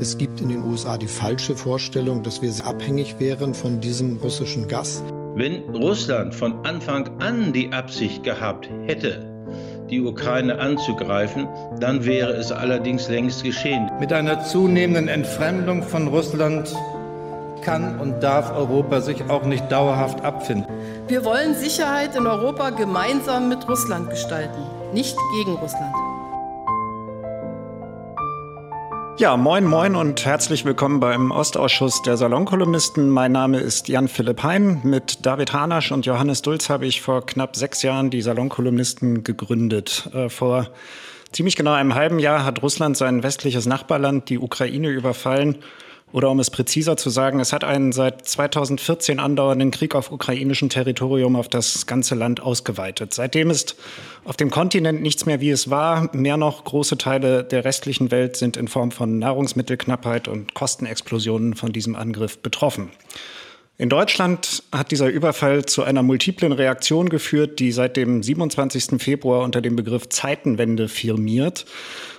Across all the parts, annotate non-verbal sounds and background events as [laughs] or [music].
Es gibt in den USA die falsche Vorstellung, dass wir abhängig wären von diesem russischen Gas. Wenn Russland von Anfang an die Absicht gehabt hätte, die Ukraine anzugreifen, dann wäre es allerdings längst geschehen. Mit einer zunehmenden Entfremdung von Russland kann und darf Europa sich auch nicht dauerhaft abfinden. Wir wollen Sicherheit in Europa gemeinsam mit Russland gestalten, nicht gegen Russland. Ja, moin, moin und herzlich willkommen beim Ostausschuss der Salonkolumnisten. Mein Name ist Jan-Philipp Hein. Mit David Hanasch und Johannes Dulz habe ich vor knapp sechs Jahren die Salonkolumnisten gegründet. Äh, vor ziemlich genau einem halben Jahr hat Russland sein westliches Nachbarland, die Ukraine, überfallen oder um es präziser zu sagen, es hat einen seit 2014 andauernden Krieg auf ukrainischem Territorium auf das ganze Land ausgeweitet. Seitdem ist auf dem Kontinent nichts mehr, wie es war. Mehr noch, große Teile der restlichen Welt sind in Form von Nahrungsmittelknappheit und Kostenexplosionen von diesem Angriff betroffen. In Deutschland hat dieser Überfall zu einer multiplen Reaktion geführt, die seit dem 27. Februar unter dem Begriff Zeitenwende firmiert.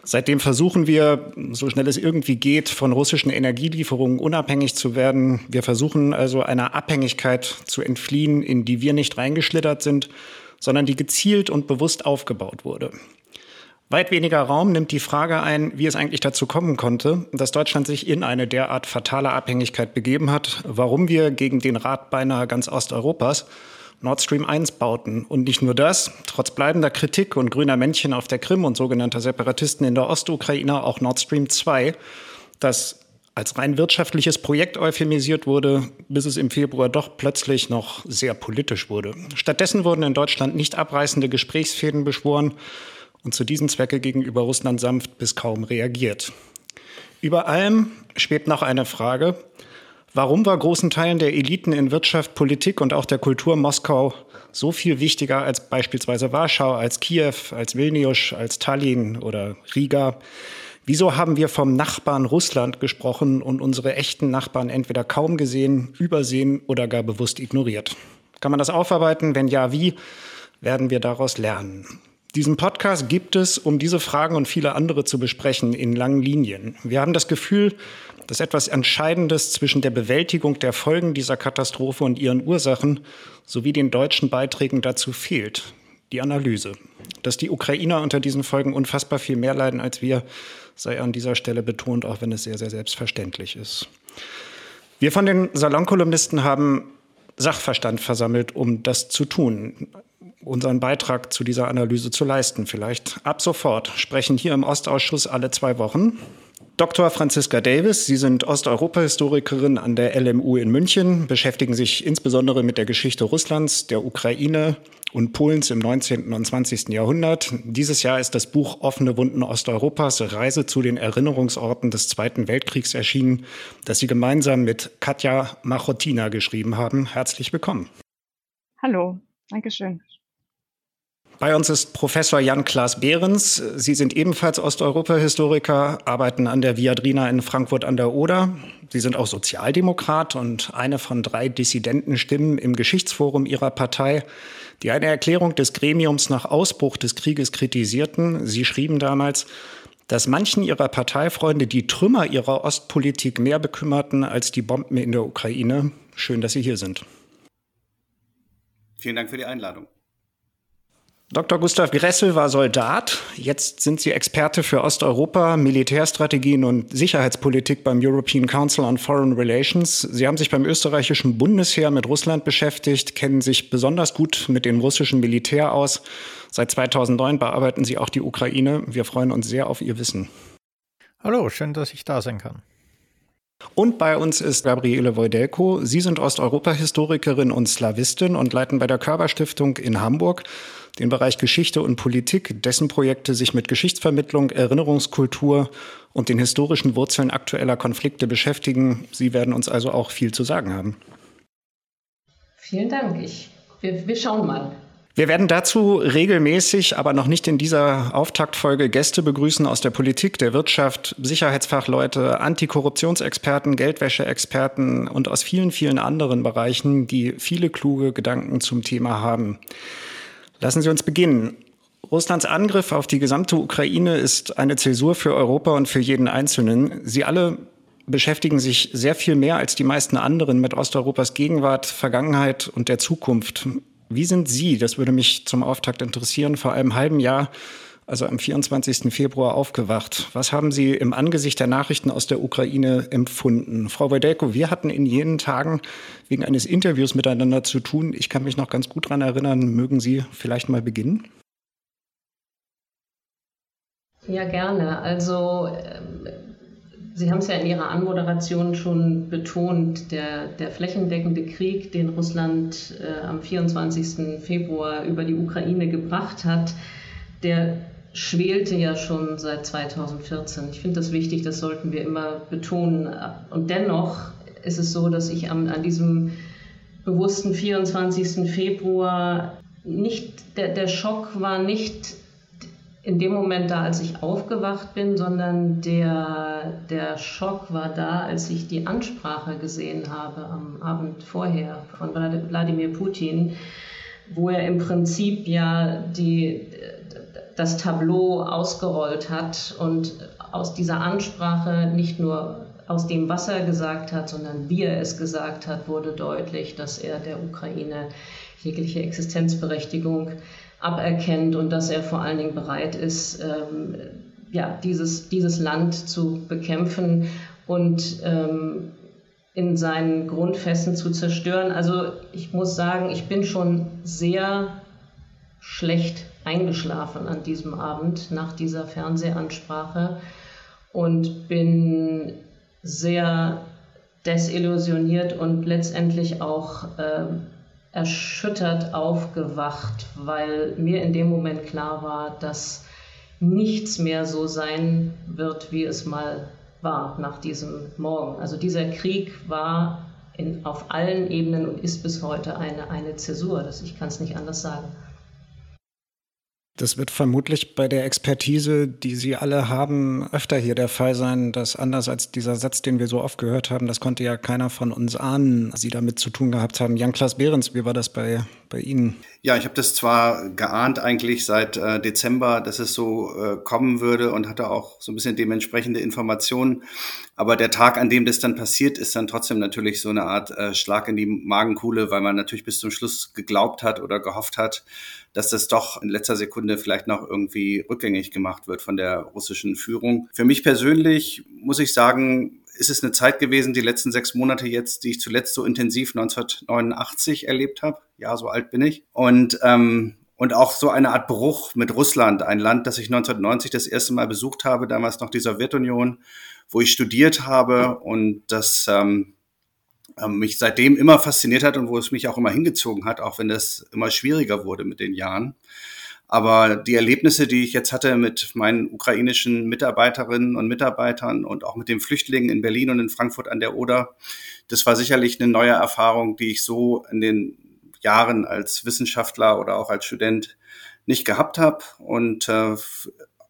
Seitdem versuchen wir, so schnell es irgendwie geht, von russischen Energielieferungen unabhängig zu werden. Wir versuchen also einer Abhängigkeit zu entfliehen, in die wir nicht reingeschlittert sind, sondern die gezielt und bewusst aufgebaut wurde. Weit weniger Raum nimmt die Frage ein, wie es eigentlich dazu kommen konnte, dass Deutschland sich in eine derart fatale Abhängigkeit begeben hat, warum wir gegen den Rat beinahe ganz Osteuropas Nord Stream 1 bauten. Und nicht nur das, trotz bleibender Kritik und grüner Männchen auf der Krim und sogenannter Separatisten in der Ostukraine auch Nord Stream 2, das als rein wirtschaftliches Projekt euphemisiert wurde, bis es im Februar doch plötzlich noch sehr politisch wurde. Stattdessen wurden in Deutschland nicht abreißende Gesprächsfäden beschworen und zu diesem Zwecke gegenüber Russland sanft bis kaum reagiert. Über allem schwebt noch eine Frage. Warum war großen Teilen der Eliten in Wirtschaft, Politik und auch der Kultur Moskau so viel wichtiger als beispielsweise Warschau, als Kiew, als Vilnius, als Tallinn oder Riga? Wieso haben wir vom Nachbarn Russland gesprochen und unsere echten Nachbarn entweder kaum gesehen, übersehen oder gar bewusst ignoriert? Kann man das aufarbeiten? Wenn ja, wie werden wir daraus lernen? Diesen Podcast gibt es, um diese Fragen und viele andere zu besprechen in langen Linien. Wir haben das Gefühl, dass etwas Entscheidendes zwischen der Bewältigung der Folgen dieser Katastrophe und ihren Ursachen sowie den deutschen Beiträgen dazu fehlt. Die Analyse. Dass die Ukrainer unter diesen Folgen unfassbar viel mehr leiden als wir, sei an dieser Stelle betont, auch wenn es sehr, sehr selbstverständlich ist. Wir von den Salonkolumnisten haben Sachverstand versammelt, um das zu tun unseren Beitrag zu dieser Analyse zu leisten. Vielleicht ab sofort sprechen hier im Ostausschuss alle zwei Wochen. Dr. Franziska Davis, Sie sind Osteuropa-Historikerin an der LMU in München, beschäftigen sich insbesondere mit der Geschichte Russlands, der Ukraine und Polens im 19. und 20. Jahrhundert. Dieses Jahr ist das Buch Offene Wunden Osteuropas, Reise zu den Erinnerungsorten des Zweiten Weltkriegs erschienen, das Sie gemeinsam mit Katja Machotina geschrieben haben. Herzlich willkommen. Hallo, Dankeschön. Bei uns ist Professor Jan-Klaas Behrens. Sie sind ebenfalls Osteuropa-Historiker, arbeiten an der Viadrina in Frankfurt an der Oder. Sie sind auch Sozialdemokrat und eine von drei Dissidentenstimmen im Geschichtsforum Ihrer Partei, die eine Erklärung des Gremiums nach Ausbruch des Krieges kritisierten. Sie schrieben damals, dass manchen ihrer Parteifreunde die Trümmer ihrer Ostpolitik mehr bekümmerten als die Bomben in der Ukraine. Schön, dass Sie hier sind. Vielen Dank für die Einladung. Dr. Gustav Gressel war Soldat. Jetzt sind Sie Experte für Osteuropa, Militärstrategien und Sicherheitspolitik beim European Council on Foreign Relations. Sie haben sich beim österreichischen Bundesheer mit Russland beschäftigt, kennen sich besonders gut mit dem russischen Militär aus. Seit 2009 bearbeiten Sie auch die Ukraine. Wir freuen uns sehr auf Ihr Wissen. Hallo, schön, dass ich da sein kann. Und bei uns ist Gabriele Wojdelko. Sie sind Osteuropa-Historikerin und Slawistin und leiten bei der Körperstiftung in Hamburg den Bereich Geschichte und Politik, dessen Projekte sich mit Geschichtsvermittlung, Erinnerungskultur und den historischen Wurzeln aktueller Konflikte beschäftigen. Sie werden uns also auch viel zu sagen haben. Vielen Dank. Ich, wir, wir schauen mal. Wir werden dazu regelmäßig, aber noch nicht in dieser Auftaktfolge Gäste begrüßen aus der Politik, der Wirtschaft, Sicherheitsfachleute, Antikorruptionsexperten, Geldwäscheexperten und aus vielen, vielen anderen Bereichen, die viele kluge Gedanken zum Thema haben. Lassen Sie uns beginnen. Russlands Angriff auf die gesamte Ukraine ist eine Zäsur für Europa und für jeden Einzelnen. Sie alle beschäftigen sich sehr viel mehr als die meisten anderen mit Osteuropas Gegenwart, Vergangenheit und der Zukunft. Wie sind Sie, das würde mich zum Auftakt interessieren, vor einem halben Jahr, also am 24. Februar, aufgewacht? Was haben Sie im Angesicht der Nachrichten aus der Ukraine empfunden? Frau Wojdelko, wir hatten in jenen Tagen wegen eines Interviews miteinander zu tun. Ich kann mich noch ganz gut daran erinnern. Mögen Sie vielleicht mal beginnen? Ja, gerne. Also ähm, Sie haben es ja in Ihrer Anmoderation schon betont, der, der flächendeckende Krieg, den Russland äh, am 24. Februar über die Ukraine gebracht hat, der schwelte ja schon seit 2014. Ich finde das wichtig, das sollten wir immer betonen. Und dennoch ist es so, dass ich am, an diesem bewussten 24. Februar nicht, der, der Schock war nicht in dem Moment da, als ich aufgewacht bin, sondern der, der Schock war da, als ich die Ansprache gesehen habe am Abend vorher von Wladimir Putin, wo er im Prinzip ja die, das Tableau ausgerollt hat und aus dieser Ansprache nicht nur aus dem, was er gesagt hat, sondern wie er es gesagt hat, wurde deutlich, dass er der Ukraine jegliche Existenzberechtigung aberkennt und dass er vor allen Dingen bereit ist, ähm, ja, dieses, dieses Land zu bekämpfen und ähm, in seinen Grundfesten zu zerstören. Also ich muss sagen, ich bin schon sehr schlecht eingeschlafen an diesem Abend nach dieser Fernsehansprache und bin sehr desillusioniert und letztendlich auch äh, erschüttert aufgewacht, weil mir in dem Moment klar war, dass nichts mehr so sein wird, wie es mal war nach diesem Morgen. Also dieser Krieg war in, auf allen Ebenen und ist bis heute eine, eine Zäsur. Das, ich kann es nicht anders sagen. Das wird vermutlich bei der Expertise, die Sie alle haben, öfter hier der Fall sein, dass anders als dieser Satz, den wir so oft gehört haben, das konnte ja keiner von uns ahnen, Sie damit zu tun gehabt haben. Jan-Klaas Behrens, wie war das bei, bei Ihnen? Ja, ich habe das zwar geahnt eigentlich seit äh, Dezember, dass es so äh, kommen würde und hatte auch so ein bisschen dementsprechende Informationen. Aber der Tag, an dem das dann passiert, ist dann trotzdem natürlich so eine Art äh, Schlag in die Magenkuhle, weil man natürlich bis zum Schluss geglaubt hat oder gehofft hat, dass das doch in letzter Sekunde vielleicht noch irgendwie rückgängig gemacht wird von der russischen Führung. Für mich persönlich muss ich sagen, ist es eine Zeit gewesen, die letzten sechs Monate jetzt, die ich zuletzt so intensiv 1989 erlebt habe. Ja, so alt bin ich. Und ähm, und auch so eine Art Bruch mit Russland, ein Land, das ich 1990 das erste Mal besucht habe, damals noch die Sowjetunion, wo ich studiert habe und das ähm, ähm, mich seitdem immer fasziniert hat und wo es mich auch immer hingezogen hat, auch wenn das immer schwieriger wurde mit den Jahren. Aber die Erlebnisse, die ich jetzt hatte mit meinen ukrainischen Mitarbeiterinnen und Mitarbeitern und auch mit den Flüchtlingen in Berlin und in Frankfurt an der Oder, das war sicherlich eine neue Erfahrung, die ich so in den Jahren als Wissenschaftler oder auch als Student nicht gehabt habe. Und äh,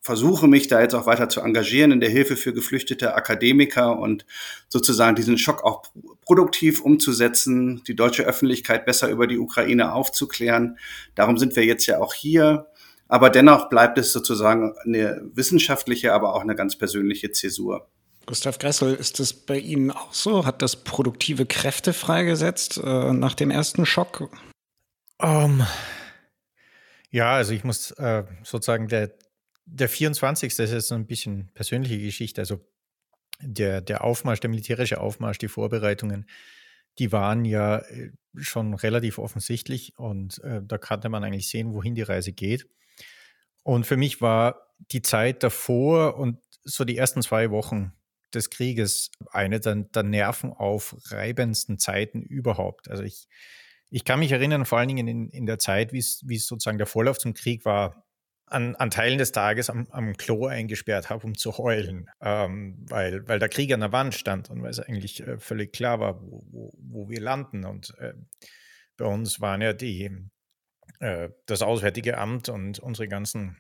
versuche mich da jetzt auch weiter zu engagieren in der Hilfe für geflüchtete Akademiker und sozusagen diesen Schock auch produktiv umzusetzen, die deutsche Öffentlichkeit besser über die Ukraine aufzuklären. Darum sind wir jetzt ja auch hier. Aber dennoch bleibt es sozusagen eine wissenschaftliche, aber auch eine ganz persönliche Zäsur. Gustav Gressel, ist das bei Ihnen auch so? Hat das produktive Kräfte freigesetzt äh, nach dem ersten Schock? Um, ähm, ja, also ich muss äh, sozusagen der, der 24. Das ist jetzt so ein bisschen persönliche Geschichte. Also der, der Aufmarsch, der militärische Aufmarsch, die Vorbereitungen, die waren ja äh, schon relativ offensichtlich und äh, da konnte man eigentlich sehen, wohin die Reise geht. Und für mich war die Zeit davor und so die ersten zwei Wochen des Krieges eine der, der nervenaufreibendsten Zeiten überhaupt. Also ich, ich kann mich erinnern, vor allen Dingen in, in der Zeit, wie es sozusagen der Vorlauf zum Krieg war, an, an Teilen des Tages am, am Klo eingesperrt habe, um zu heulen, ähm, weil, weil der Krieg an der Wand stand und weil es eigentlich äh, völlig klar war, wo, wo, wo wir landen. Und äh, bei uns waren ja die, äh, das Auswärtige Amt und unsere ganzen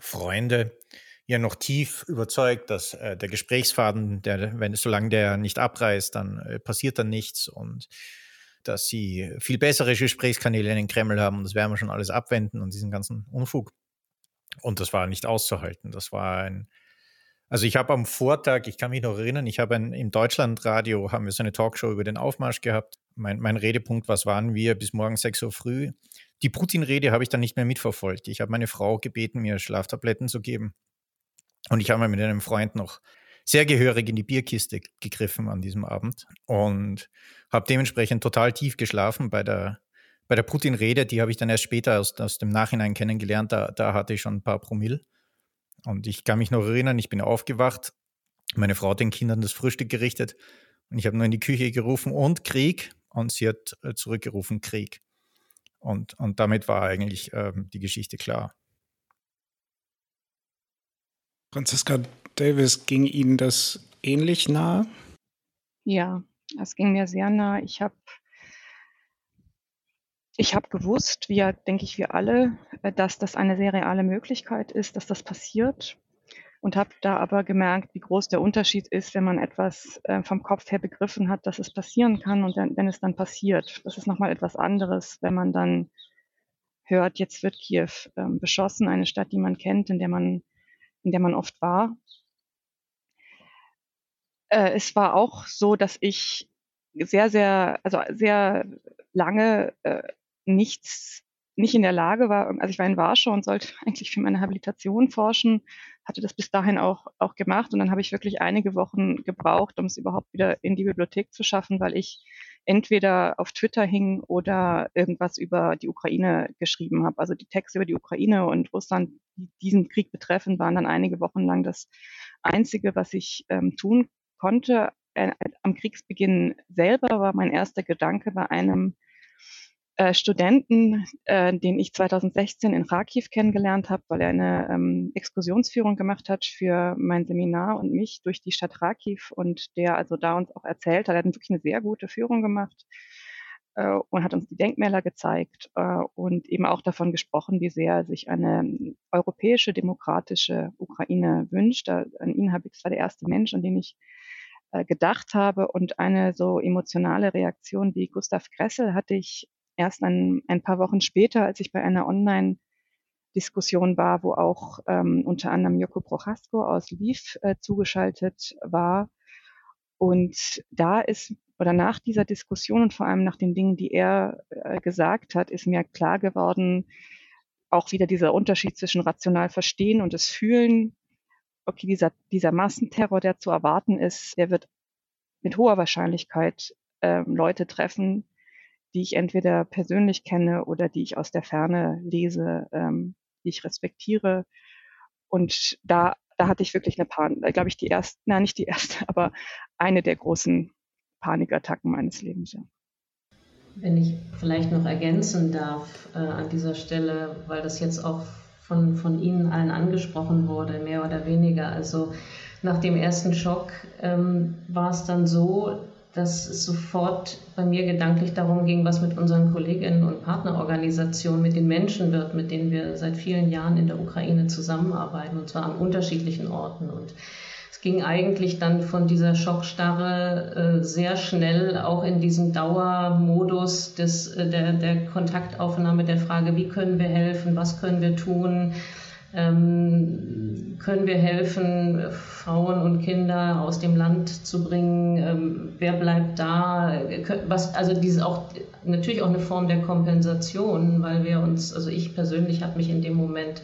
Freunde ja noch tief überzeugt, dass äh, der Gesprächsfaden, der, wenn solange der nicht abreißt, dann äh, passiert dann nichts und dass sie viel bessere Gesprächskanäle in den Kreml haben und das werden wir schon alles abwenden und diesen ganzen Unfug. Und das war nicht auszuhalten. Das war ein, also ich habe am Vortag, ich kann mich noch erinnern, ich habe im Deutschlandradio, haben wir so eine Talkshow über den Aufmarsch gehabt. Mein, mein Redepunkt, was waren wir bis morgen 6 Uhr früh? Die Putin-Rede habe ich dann nicht mehr mitverfolgt. Ich habe meine Frau gebeten, mir Schlaftabletten zu geben. Und ich habe mit einem Freund noch sehr gehörig in die Bierkiste gegriffen an diesem Abend und habe dementsprechend total tief geschlafen bei der, bei der Putin-Rede. Die habe ich dann erst später aus, aus dem Nachhinein kennengelernt. Da, da hatte ich schon ein paar Promille. Und ich kann mich noch erinnern, ich bin aufgewacht. Meine Frau hat den Kindern das Frühstück gerichtet. Und ich habe nur in die Küche gerufen und Krieg. Und sie hat äh, zurückgerufen Krieg. Und, und damit war eigentlich ähm, die Geschichte klar. Franziska Davis, ging Ihnen das ähnlich nah? Ja, es ging mir sehr nah. Ich habe ich habe gewusst, wie ja, denke ich, wir alle, äh, dass das eine sehr reale Möglichkeit ist, dass das passiert. Und habe da aber gemerkt, wie groß der Unterschied ist, wenn man etwas äh, vom Kopf her begriffen hat, dass es passieren kann und dann, wenn es dann passiert. Das ist nochmal etwas anderes, wenn man dann hört, jetzt wird Kiew ähm, beschossen, eine Stadt, die man kennt, in der man in der man oft war. Äh, es war auch so, dass ich sehr, sehr, also sehr lange äh, nichts, nicht in der Lage war, also ich war in Warschau und sollte [laughs] eigentlich für meine Habilitation forschen, hatte das bis dahin auch, auch gemacht und dann habe ich wirklich einige Wochen gebraucht, um es überhaupt wieder in die Bibliothek zu schaffen, weil ich entweder auf Twitter hing oder irgendwas über die Ukraine geschrieben habe. Also die Texte über die Ukraine und Russland, die diesen Krieg betreffen, waren dann einige Wochen lang das Einzige, was ich ähm, tun konnte. Äh, am Kriegsbeginn selber war mein erster Gedanke bei einem äh, Studenten, äh, den ich 2016 in Kharkiv kennengelernt habe, weil er eine ähm, Exkursionsführung gemacht hat für mein Seminar und mich durch die Stadt Kharkiv und der also da uns auch erzählt hat, er hat wirklich eine sehr gute Führung gemacht äh, und hat uns die Denkmäler gezeigt äh, und eben auch davon gesprochen, wie sehr sich eine europäische, demokratische Ukraine wünscht. Da, an ihn habe ich, das war der erste Mensch, an den ich äh, gedacht habe und eine so emotionale Reaktion wie Gustav Gressel hatte ich erst ein, ein paar Wochen später, als ich bei einer Online-Diskussion war, wo auch ähm, unter anderem Joko Prochasko aus Lviv äh, zugeschaltet war. Und da ist, oder nach dieser Diskussion und vor allem nach den Dingen, die er äh, gesagt hat, ist mir klar geworden, auch wieder dieser Unterschied zwischen rational verstehen und das Fühlen. Okay, dieser, dieser Massenterror, der zu erwarten ist, der wird mit hoher Wahrscheinlichkeit äh, Leute treffen, die ich entweder persönlich kenne oder die ich aus der Ferne lese, ähm, die ich respektiere. Und da, da hatte ich wirklich eine Panik, glaube ich, die erste, na nicht die erste, [laughs] aber eine der großen Panikattacken meines Lebens. Ja. Wenn ich vielleicht noch ergänzen darf äh, an dieser Stelle, weil das jetzt auch von, von Ihnen allen angesprochen wurde, mehr oder weniger. Also nach dem ersten Schock ähm, war es dann so, dass es sofort bei mir gedanklich darum ging, was mit unseren Kolleginnen und Partnerorganisationen, mit den Menschen wird, mit denen wir seit vielen Jahren in der Ukraine zusammenarbeiten, und zwar an unterschiedlichen Orten. Und es ging eigentlich dann von dieser Schockstarre äh, sehr schnell auch in diesen Dauermodus des, äh, der, der Kontaktaufnahme, der Frage, wie können wir helfen, was können wir tun, ähm, können wir helfen, Frauen und Kinder aus dem Land zu bringen? Ähm, wer bleibt da? Was, also diese auch natürlich auch eine Form der Kompensation, weil wir uns, also ich persönlich habe mich in dem Moment,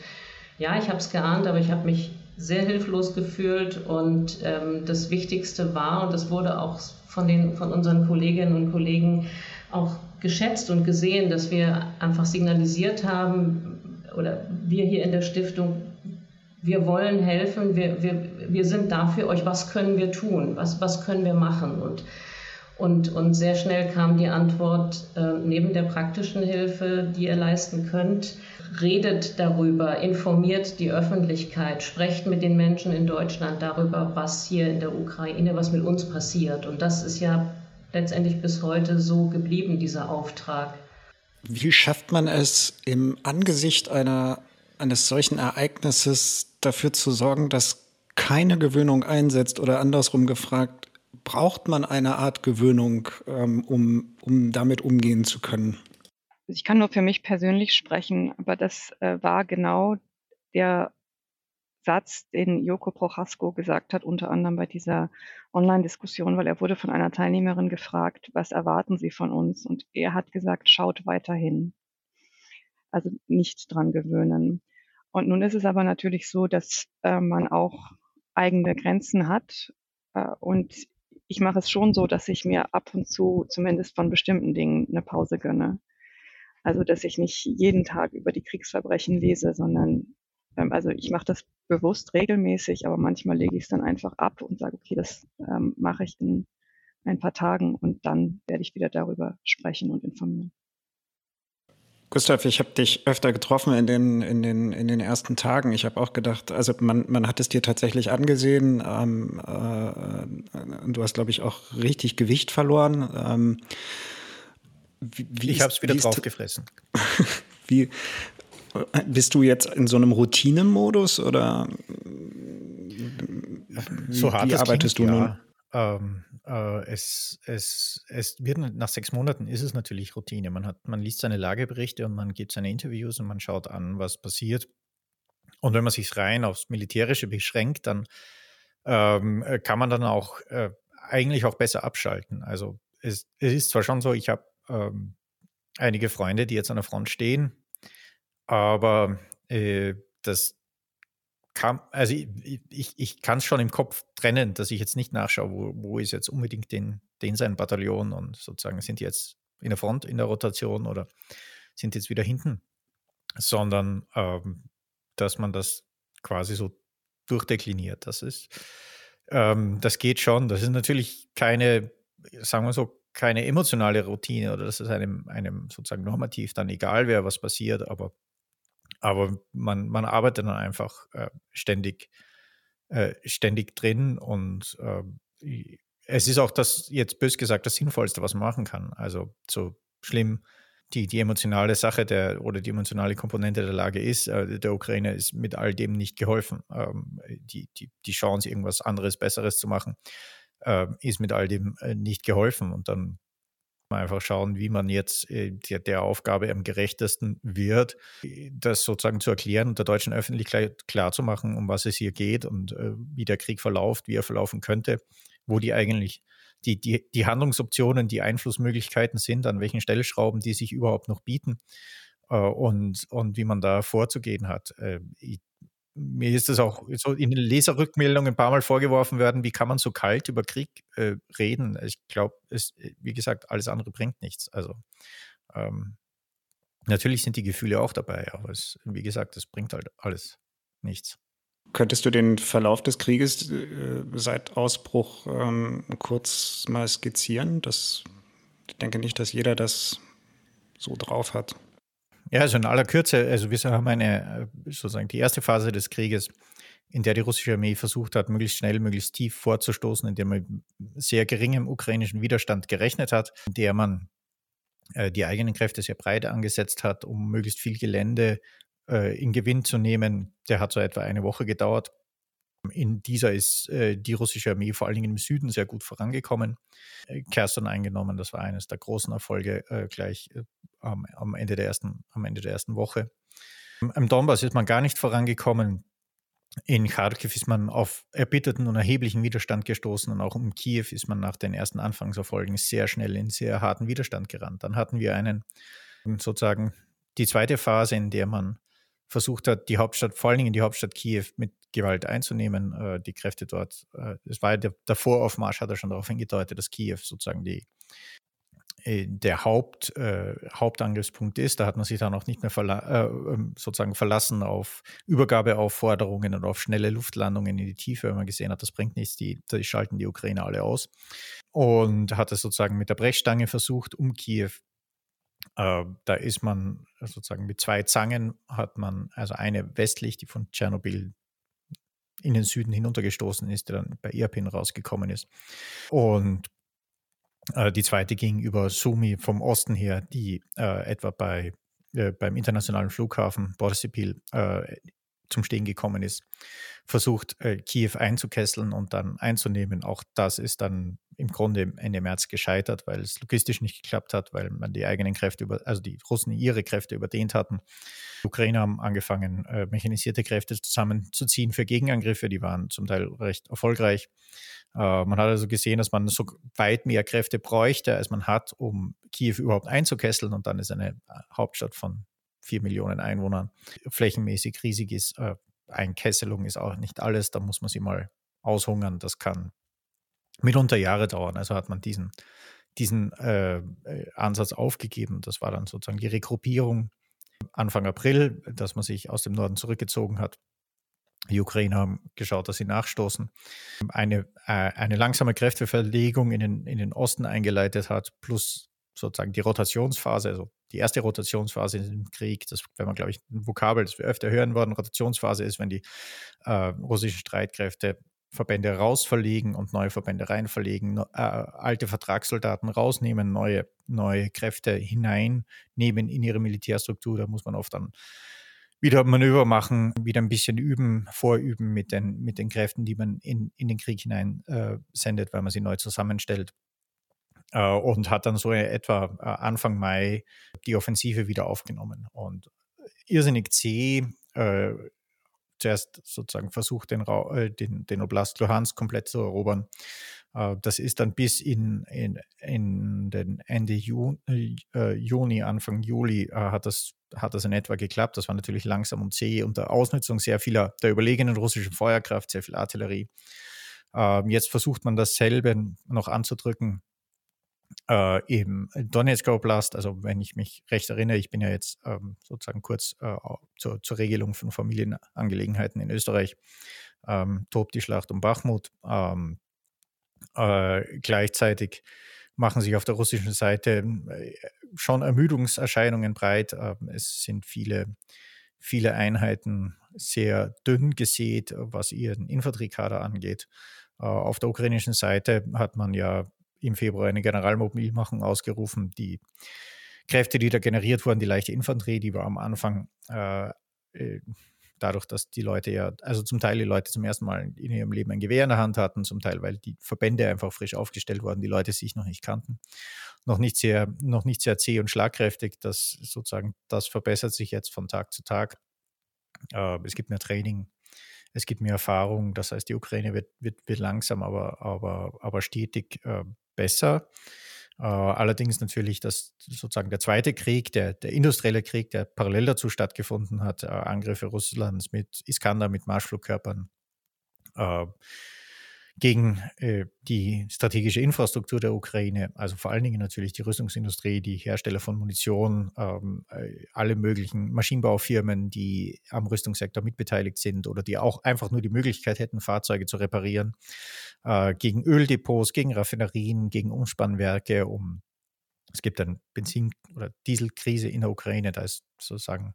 ja, ich habe es geahnt, aber ich habe mich sehr hilflos gefühlt und ähm, das Wichtigste war, und das wurde auch von, den, von unseren Kolleginnen und Kollegen auch geschätzt und gesehen, dass wir einfach signalisiert haben, oder wir hier in der Stiftung, wir wollen helfen, wir, wir, wir sind da für euch, was können wir tun, was, was können wir machen? Und, und, und sehr schnell kam die Antwort, äh, neben der praktischen Hilfe, die ihr leisten könnt, redet darüber, informiert die Öffentlichkeit, sprecht mit den Menschen in Deutschland darüber, was hier in der Ukraine, was mit uns passiert. Und das ist ja letztendlich bis heute so geblieben, dieser Auftrag. Wie schafft man es im Angesicht einer, eines solchen Ereignisses dafür zu sorgen, dass keine Gewöhnung einsetzt oder andersrum gefragt, braucht man eine Art Gewöhnung, ähm, um, um damit umgehen zu können? Ich kann nur für mich persönlich sprechen, aber das äh, war genau der Satz, den Joko Prochasko gesagt hat, unter anderem bei dieser Online-Diskussion, weil er wurde von einer Teilnehmerin gefragt, was erwarten Sie von uns? Und er hat gesagt, schaut weiterhin. Also nicht dran gewöhnen. Und nun ist es aber natürlich so, dass äh, man auch eigene Grenzen hat. Äh, und ich mache es schon so, dass ich mir ab und zu zumindest von bestimmten Dingen eine Pause gönne. Also, dass ich nicht jeden Tag über die Kriegsverbrechen lese, sondern also ich mache das bewusst regelmäßig, aber manchmal lege ich es dann einfach ab und sage, okay, das ähm, mache ich in ein paar Tagen und dann werde ich wieder darüber sprechen und informieren. Gustav, ich habe dich öfter getroffen in den, in den, in den ersten Tagen. Ich habe auch gedacht, also man, man hat es dir tatsächlich angesehen. Ähm, äh, du hast, glaube ich, auch richtig Gewicht verloren. Ähm, wie, wie ich habe es wieder draufgefressen. [laughs] wie, bist du jetzt in so einem Routinemodus oder so hart wie arbeitest klingt, du nun? Ja. Ähm, äh, es, es, es wird nach sechs Monaten ist es natürlich Routine. Man hat, man liest seine Lageberichte und man gibt seine Interviews und man schaut an, was passiert. Und wenn man sich rein aufs Militärische beschränkt, dann ähm, kann man dann auch äh, eigentlich auch besser abschalten. Also es, es ist zwar schon so, ich habe ähm, einige Freunde, die jetzt an der Front stehen, aber äh, das kam, also ich, ich, ich kann es schon im Kopf trennen, dass ich jetzt nicht nachschaue, wo, wo ist jetzt unbedingt den, den sein Bataillon und sozusagen sind die jetzt in der Front, in der Rotation oder sind jetzt wieder hinten, sondern ähm, dass man das quasi so durchdekliniert. Das ist, ähm, das geht schon. Das ist natürlich keine, sagen wir so, keine emotionale Routine oder dass es einem, einem sozusagen normativ dann egal wäre, was passiert, aber aber man, man arbeitet dann einfach äh, ständig, äh, ständig drin und äh, es ist auch das, jetzt bös gesagt, das Sinnvollste, was man machen kann. Also so schlimm die, die emotionale Sache der oder die emotionale Komponente der Lage ist, äh, der Ukraine ist mit all dem nicht geholfen. Ähm, die, die, die Chance, irgendwas anderes, Besseres zu machen, äh, ist mit all dem äh, nicht geholfen. Und dann einfach schauen, wie man jetzt äh, der, der, Aufgabe am gerechtesten wird, das sozusagen zu erklären und der deutschen Öffentlichkeit klarzumachen, um was es hier geht und äh, wie der Krieg verläuft, wie er verlaufen könnte, wo die eigentlich die, die, die Handlungsoptionen, die Einflussmöglichkeiten sind, an welchen Stellschrauben die sich überhaupt noch bieten äh, und, und wie man da vorzugehen hat. Äh, mir ist das auch so in den Leserrückmeldungen ein paar Mal vorgeworfen werden, wie kann man so kalt über Krieg äh, reden? Ich glaube, es, wie gesagt, alles andere bringt nichts. Also ähm, natürlich sind die Gefühle auch dabei, aber es, wie gesagt, es bringt halt alles nichts. Könntest du den Verlauf des Krieges äh, seit Ausbruch ähm, kurz mal skizzieren? Das, ich denke nicht, dass jeder das so drauf hat. Ja, also in aller Kürze, also wir haben eine, äh, sozusagen die erste Phase des Krieges, in der die russische Armee versucht hat, möglichst schnell, möglichst tief vorzustoßen, in der man sehr geringem ukrainischen Widerstand gerechnet hat, in der man äh, die eigenen Kräfte sehr breit angesetzt hat, um möglichst viel Gelände äh, in Gewinn zu nehmen. Der hat so etwa eine Woche gedauert. In dieser ist äh, die russische Armee vor allen Dingen im Süden sehr gut vorangekommen. Äh, Kherson eingenommen, das war eines der großen Erfolge äh, gleich äh, am, am, Ende der ersten, am Ende der ersten Woche. Im Donbass ist man gar nicht vorangekommen. In Kharkiv ist man auf erbitterten und erheblichen Widerstand gestoßen und auch um Kiew ist man nach den ersten Anfangserfolgen sehr schnell in sehr harten Widerstand gerannt. Dann hatten wir einen sozusagen die zweite Phase, in der man versucht hat, die Hauptstadt, vor allen Dingen die Hauptstadt Kiew mit Gewalt einzunehmen. Äh, die Kräfte dort, äh, es war der, der Voraufmarsch, hat er schon darauf hingedeutet, dass Kiew sozusagen die, äh, der Haupt, äh, Hauptangriffspunkt ist. Da hat man sich dann auch nicht mehr verla äh, ähm, sozusagen verlassen auf Übergabeaufforderungen und auf schnelle Luftlandungen in die Tiefe, weil man gesehen hat, das bringt nichts, die, die schalten die Ukraine alle aus. Und hat es sozusagen mit der Brechstange versucht, um Kiew äh, da ist man sozusagen mit zwei Zangen hat man, also eine westlich, die von Tschernobyl in den Süden hinuntergestoßen ist, die dann bei Irpin rausgekommen ist. Und äh, die zweite ging über Sumi vom Osten her, die äh, etwa bei, äh, beim internationalen Flughafen Borsipil äh, zum Stehen gekommen ist, versucht, äh, Kiew einzukesseln und dann einzunehmen. Auch das ist dann im Grunde Ende März gescheitert, weil es logistisch nicht geklappt hat, weil man die eigenen Kräfte über, also die Russen ihre Kräfte überdehnt hatten. Die Ukrainer haben angefangen, äh, mechanisierte Kräfte zusammenzuziehen für Gegenangriffe. Die waren zum Teil recht erfolgreich. Äh, man hat also gesehen, dass man so weit mehr Kräfte bräuchte, als man hat, um Kiew überhaupt einzukesseln. Und dann ist eine äh, Hauptstadt von vier Millionen Einwohnern flächenmäßig riesig ist. Äh, Einkesselung ist auch nicht alles. Da muss man sie mal aushungern. Das kann mitunter Jahre dauern. Also hat man diesen, diesen äh, Ansatz aufgegeben. Das war dann sozusagen die Regruppierung Anfang April, dass man sich aus dem Norden zurückgezogen hat. Die Ukrainer haben geschaut, dass sie nachstoßen. Eine, äh, eine langsame Kräfteverlegung in den, in den Osten eingeleitet hat, plus sozusagen die Rotationsphase, also die erste Rotationsphase im Krieg, das wenn man, glaube ich, ein Vokabel, das wir öfter hören worden, Rotationsphase ist, wenn die äh, russischen Streitkräfte Verbände rausverlegen und neue Verbände reinverlegen, äh, alte Vertragssoldaten rausnehmen, neue, neue Kräfte hineinnehmen in ihre Militärstruktur. Da muss man oft dann wieder Manöver machen, wieder ein bisschen üben, vorüben mit den, mit den Kräften, die man in, in den Krieg hinein äh, sendet, weil man sie neu zusammenstellt. Äh, und hat dann so etwa äh, Anfang Mai die Offensive wieder aufgenommen. Und irrsinnig zäh äh, zuerst sozusagen versucht, den, äh, den, den Oblast Luhansk komplett zu erobern. Äh, das ist dann bis in, in, in den Ende Juni, äh, Juni Anfang Juli hat das, hat das in etwa geklappt. Das war natürlich langsam und zäh unter Ausnutzung sehr vieler der überlegenen russischen Feuerkraft, sehr viel Artillerie. Ähm, jetzt versucht man dasselbe noch anzudrücken äh, im Donetsker Oblast, also wenn ich mich recht erinnere, ich bin ja jetzt ähm, sozusagen kurz äh, zur, zur, Regelung von Familienangelegenheiten in Österreich, ähm, tobt die Schlacht um Bachmut. Ähm, äh, gleichzeitig machen sich auf der russischen Seite äh, schon Ermüdungserscheinungen breit. Ähm, es sind viele, viele Einheiten sehr dünn gesät, was ihren Infanteriekader angeht. Äh, auf der ukrainischen Seite hat man ja im Februar eine Generalmobilmachung ausgerufen. Die Kräfte, die da generiert wurden, die leichte Infanterie, die war am Anfang äh, äh, dadurch, dass die Leute ja, also zum Teil die Leute zum ersten Mal in ihrem Leben ein Gewehr in der Hand hatten, zum Teil, weil die Verbände einfach frisch aufgestellt wurden, die Leute sich noch nicht kannten. Noch nicht sehr, noch nicht sehr zäh und schlagkräftig. Das sozusagen, das verbessert sich jetzt von Tag zu Tag. Äh, es gibt mehr Training, es gibt mehr Erfahrung. Das heißt, die Ukraine wird, wird, wird langsam, aber, aber, aber stetig äh, besser. Äh, allerdings natürlich, dass sozusagen der zweite Krieg, der, der industrielle Krieg, der parallel dazu stattgefunden hat, äh, Angriffe Russlands mit Iskander, mit Marschflugkörpern, äh, gegen äh, die strategische Infrastruktur der Ukraine, also vor allen Dingen natürlich die Rüstungsindustrie, die Hersteller von Munition, ähm, äh, alle möglichen Maschinenbaufirmen, die am Rüstungssektor mitbeteiligt sind oder die auch einfach nur die Möglichkeit hätten, Fahrzeuge zu reparieren, äh, gegen Öldepots, gegen Raffinerien, gegen Umspannwerke, um es gibt eine Benzin- oder Dieselkrise in der Ukraine, da ist sozusagen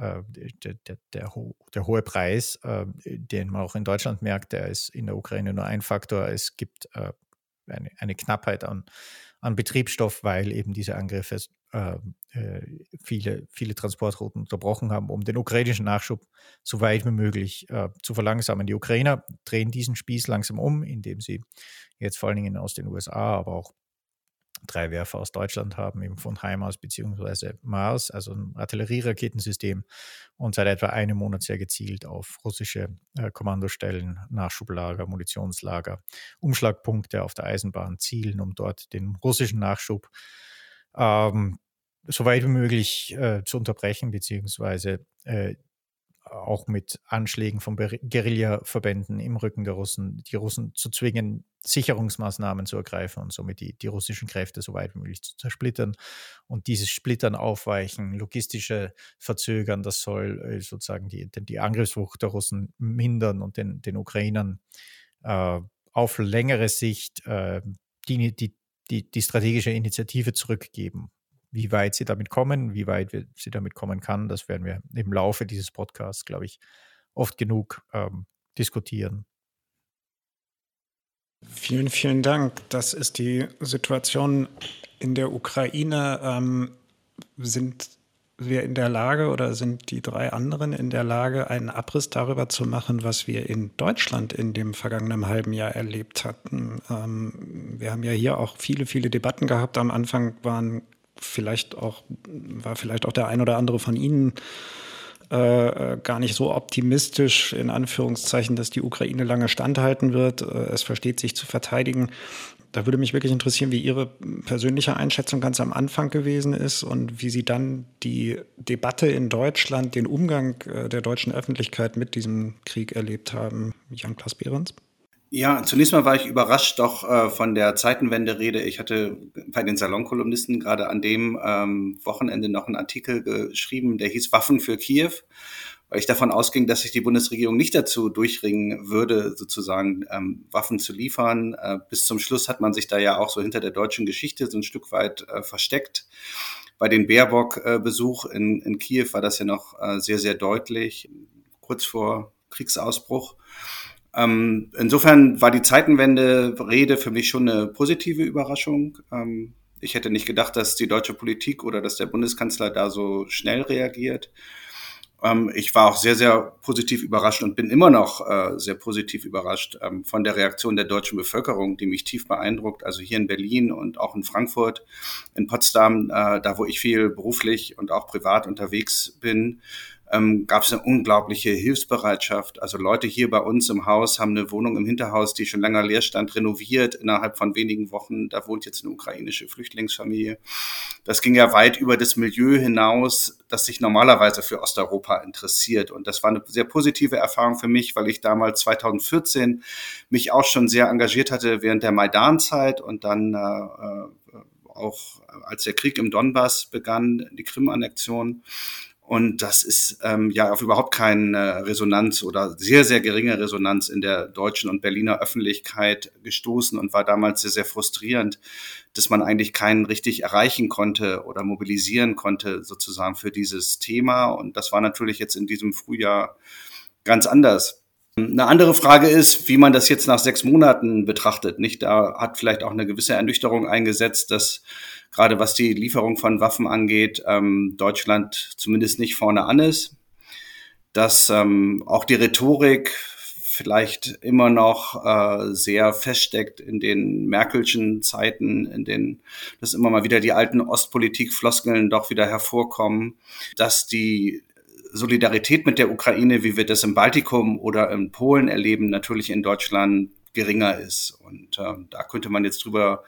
äh, der, der, der, der, hohe Preis, äh, den man auch in Deutschland merkt, der ist in der Ukraine nur ein Faktor. Es gibt äh, eine, eine, Knappheit an, an Betriebsstoff, weil eben diese Angriffe viele, viele Transportrouten unterbrochen haben, um den ukrainischen Nachschub so weit wie möglich zu verlangsamen. Die Ukrainer drehen diesen Spieß langsam um, indem sie jetzt vor allen Dingen aus den USA, aber auch drei Werfer aus Deutschland haben, eben von HIMARS bzw. Mars, also ein Artillerieraketensystem und seit etwa einem Monat sehr gezielt auf russische äh, Kommandostellen, Nachschublager, Munitionslager, Umschlagpunkte auf der Eisenbahn zielen, um dort den russischen Nachschub ähm, so weit wie möglich äh, zu unterbrechen, beziehungsweise äh, auch mit Anschlägen von Guerillaverbänden im Rücken der Russen, die Russen zu zwingen, Sicherungsmaßnahmen zu ergreifen und somit die, die russischen Kräfte so weit wie möglich zu zersplittern. Und dieses Splittern aufweichen, logistische Verzögern, das soll äh, sozusagen die, die Angriffswucht der Russen mindern und den, den Ukrainern äh, auf längere Sicht äh, die, die, die, die strategische Initiative zurückgeben. Wie weit sie damit kommen, wie weit sie damit kommen kann, das werden wir im Laufe dieses Podcasts, glaube ich, oft genug ähm, diskutieren. Vielen, vielen Dank. Das ist die Situation in der Ukraine. Ähm, sind wir in der Lage oder sind die drei anderen in der Lage, einen Abriss darüber zu machen, was wir in Deutschland in dem vergangenen halben Jahr erlebt hatten? Ähm, wir haben ja hier auch viele, viele Debatten gehabt. Am Anfang waren vielleicht auch, war vielleicht auch der ein oder andere von Ihnen äh, gar nicht so optimistisch, in Anführungszeichen, dass die Ukraine lange standhalten wird. Äh, es versteht sich zu verteidigen. Da würde mich wirklich interessieren, wie Ihre persönliche Einschätzung ganz am Anfang gewesen ist und wie Sie dann die Debatte in Deutschland, den Umgang äh, der deutschen Öffentlichkeit mit diesem Krieg erlebt haben. Jan-Klaas Behrens? Ja, zunächst mal war ich überrascht doch äh, von der Zeitenwende-Rede. Ich hatte bei den Salonkolumnisten gerade an dem ähm, Wochenende noch einen Artikel geschrieben, der hieß Waffen für Kiew weil ich davon ausging, dass sich die Bundesregierung nicht dazu durchringen würde, sozusagen ähm, Waffen zu liefern. Äh, bis zum Schluss hat man sich da ja auch so hinter der deutschen Geschichte so ein Stück weit äh, versteckt. Bei den Baerbock-Besuch in, in Kiew war das ja noch äh, sehr, sehr deutlich, kurz vor Kriegsausbruch. Ähm, insofern war die Zeitenwende-Rede für mich schon eine positive Überraschung. Ähm, ich hätte nicht gedacht, dass die deutsche Politik oder dass der Bundeskanzler da so schnell reagiert. Ähm, ich war auch sehr, sehr positiv überrascht und bin immer noch äh, sehr positiv überrascht ähm, von der Reaktion der deutschen Bevölkerung, die mich tief beeindruckt. Also hier in Berlin und auch in Frankfurt, in Potsdam, äh, da wo ich viel beruflich und auch privat unterwegs bin, ähm, gab es eine unglaubliche Hilfsbereitschaft. Also Leute hier bei uns im Haus haben eine Wohnung im Hinterhaus, die schon länger leer stand, renoviert innerhalb von wenigen Wochen. Da wohnt jetzt eine ukrainische Flüchtlingsfamilie. Das ging ja weit über das Milieu hinaus, das sich normalerweise für Osteuropa interessiert. Und das war eine sehr positive Erfahrung für mich, weil ich damals 2014 mich auch schon sehr engagiert hatte während der Maidan-Zeit und dann äh, äh auch als der Krieg im Donbass begann, die Krim-Annexion und das ist ähm, ja auf überhaupt keine Resonanz oder sehr, sehr geringe Resonanz in der deutschen und Berliner Öffentlichkeit gestoßen und war damals sehr, sehr frustrierend, dass man eigentlich keinen richtig erreichen konnte oder mobilisieren konnte sozusagen für dieses Thema. Und das war natürlich jetzt in diesem Frühjahr ganz anders. Eine andere Frage ist, wie man das jetzt nach sechs Monaten betrachtet. Nicht, da hat vielleicht auch eine gewisse Ernüchterung eingesetzt, dass gerade was die Lieferung von Waffen angeht, ähm, Deutschland zumindest nicht vorne an ist. Dass ähm, auch die Rhetorik vielleicht immer noch äh, sehr feststeckt in den Merkelschen Zeiten, in denen dass immer mal wieder die alten Ostpolitik-Floskeln doch wieder hervorkommen, dass die Solidarität mit der Ukraine, wie wir das im Baltikum oder in Polen erleben, natürlich in Deutschland geringer ist. Und äh, da könnte man jetzt drüber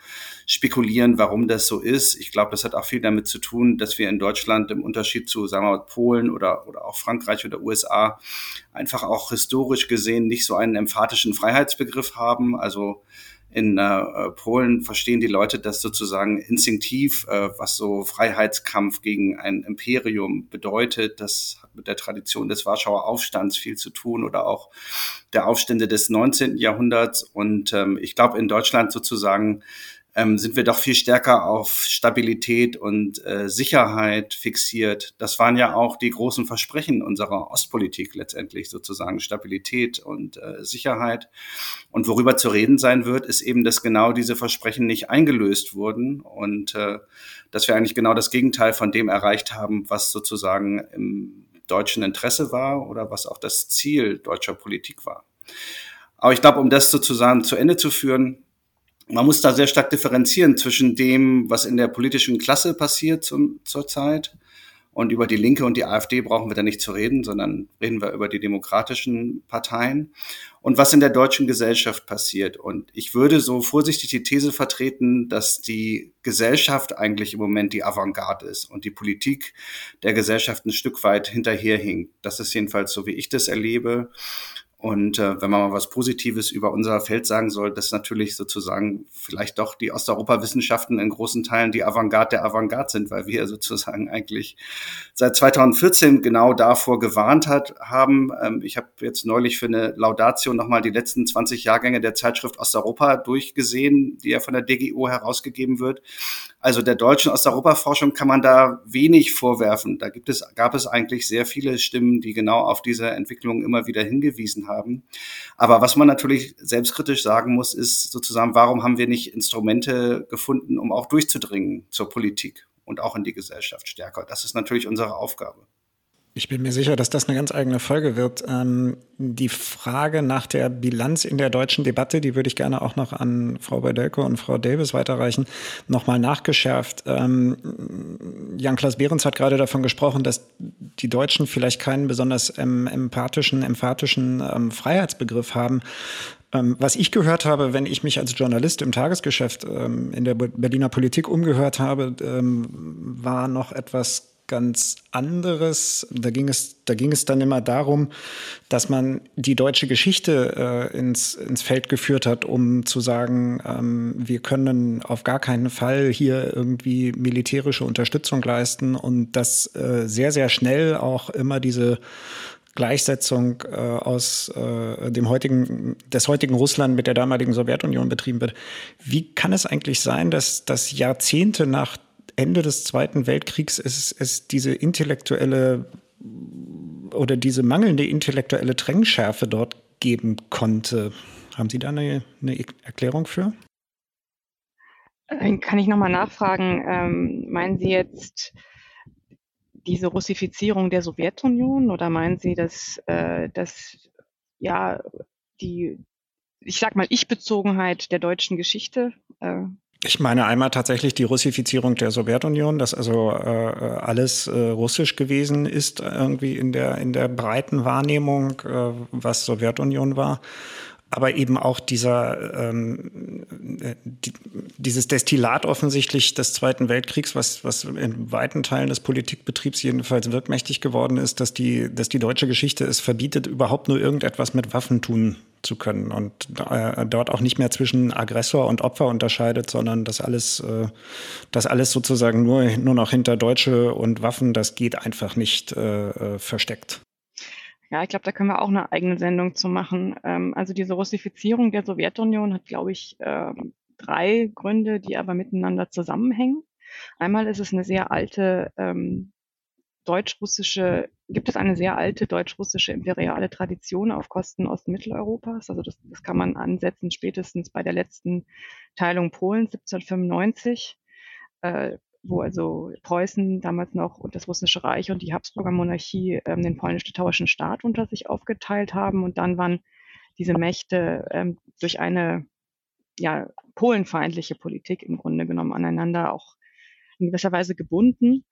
spekulieren, warum das so ist. Ich glaube, das hat auch viel damit zu tun, dass wir in Deutschland im Unterschied zu, sagen wir mal, Polen oder, oder auch Frankreich oder USA einfach auch historisch gesehen nicht so einen emphatischen Freiheitsbegriff haben. Also in äh, Polen verstehen die Leute das sozusagen instinktiv, äh, was so Freiheitskampf gegen ein Imperium bedeutet. Das hat mit der Tradition des Warschauer Aufstands viel zu tun oder auch der Aufstände des 19. Jahrhunderts. Und ähm, ich glaube, in Deutschland sozusagen ähm, sind wir doch viel stärker auf Stabilität und äh, Sicherheit fixiert. Das waren ja auch die großen Versprechen unserer Ostpolitik letztendlich sozusagen Stabilität und äh, Sicherheit. Und worüber zu reden sein wird, ist eben, dass genau diese Versprechen nicht eingelöst wurden und äh, dass wir eigentlich genau das Gegenteil von dem erreicht haben, was sozusagen im deutschen Interesse war oder was auch das Ziel deutscher Politik war. Aber ich glaube, um das sozusagen zu Ende zu führen, man muss da sehr stark differenzieren zwischen dem, was in der politischen Klasse passiert zum, zurzeit. Und über die Linke und die AfD brauchen wir da nicht zu reden, sondern reden wir über die demokratischen Parteien und was in der deutschen Gesellschaft passiert. Und ich würde so vorsichtig die These vertreten, dass die Gesellschaft eigentlich im Moment die Avantgarde ist und die Politik der Gesellschaft ein Stück weit hinterherhinkt. Das ist jedenfalls so, wie ich das erlebe. Und äh, wenn man mal was Positives über unser Feld sagen soll, dass natürlich sozusagen vielleicht doch die Osteuropa-Wissenschaften in großen Teilen die Avantgarde der Avantgarde sind, weil wir [laughs] sozusagen eigentlich seit 2014 genau davor gewarnt hat, haben. Ähm, ich habe jetzt neulich für eine Laudatio nochmal die letzten 20 Jahrgänge der Zeitschrift Osteuropa durchgesehen, die ja von der DGO herausgegeben wird. Also der deutschen Osteuropa-Forschung kann man da wenig vorwerfen. Da gibt es, gab es eigentlich sehr viele Stimmen, die genau auf diese Entwicklung immer wieder hingewiesen haben. Aber was man natürlich selbstkritisch sagen muss, ist sozusagen, warum haben wir nicht Instrumente gefunden, um auch durchzudringen zur Politik? und auch in die Gesellschaft stärker. Das ist natürlich unsere Aufgabe. Ich bin mir sicher, dass das eine ganz eigene Folge wird. Ähm, die Frage nach der Bilanz in der deutschen Debatte, die würde ich gerne auch noch an Frau Beudelko und Frau Davis weiterreichen, nochmal nachgeschärft. Ähm, Jan-Klaas Behrens hat gerade davon gesprochen, dass die Deutschen vielleicht keinen besonders ähm, empathischen, emphatischen ähm, Freiheitsbegriff haben. Ähm, was ich gehört habe, wenn ich mich als Journalist im Tagesgeschäft ähm, in der Berliner Politik umgehört habe, war noch etwas ganz anderes. Da ging es, da ging es dann immer darum, dass man die deutsche Geschichte äh, ins, ins Feld geführt hat, um zu sagen, ähm, wir können auf gar keinen Fall hier irgendwie militärische Unterstützung leisten und dass äh, sehr, sehr schnell auch immer diese Gleichsetzung äh, aus äh, dem heutigen, des heutigen Russland mit der damaligen Sowjetunion betrieben wird. Wie kann es eigentlich sein, dass, dass Jahrzehnte nach Ende des Zweiten Weltkriegs es, es diese intellektuelle oder diese mangelnde intellektuelle Trennschärfe dort geben konnte. Haben Sie da eine, eine Erklärung für? Äh, kann ich nochmal nachfragen, ähm, meinen Sie jetzt diese Russifizierung der Sowjetunion oder meinen Sie, dass, äh, dass ja die, ich sag mal, Ich-Bezogenheit der deutschen Geschichte äh, ich meine einmal tatsächlich die Russifizierung der Sowjetunion, dass also äh, alles äh, russisch gewesen ist irgendwie in der in der breiten Wahrnehmung, äh, was Sowjetunion war aber eben auch dieser ähm, die, dieses Destillat offensichtlich des Zweiten Weltkriegs, was was in weiten Teilen des Politikbetriebs jedenfalls wirkmächtig geworden ist, dass die dass die deutsche Geschichte es verbietet, überhaupt nur irgendetwas mit Waffen tun zu können und äh, dort auch nicht mehr zwischen Aggressor und Opfer unterscheidet, sondern das alles, äh, das alles sozusagen nur, nur noch hinter Deutsche und Waffen, das geht einfach nicht äh, äh versteckt. Ja, ich glaube, da können wir auch eine eigene Sendung zu machen. Ähm, also diese Russifizierung der Sowjetunion hat, glaube ich, ähm, drei Gründe, die aber miteinander zusammenhängen. Einmal ist es eine sehr alte ähm, deutsch-russische, gibt es eine sehr alte deutsch-russische imperiale Tradition auf Kosten Ostmitteleuropas. Also das, das kann man ansetzen spätestens bei der letzten Teilung Polens 1795, äh, wo also Preußen damals noch und das Russische Reich und die Habsburger Monarchie ähm, den polnisch-litauischen Staat unter sich aufgeteilt haben. Und dann waren diese Mächte ähm, durch eine ja, polenfeindliche Politik im Grunde genommen aneinander auch in gewisser Weise gebunden.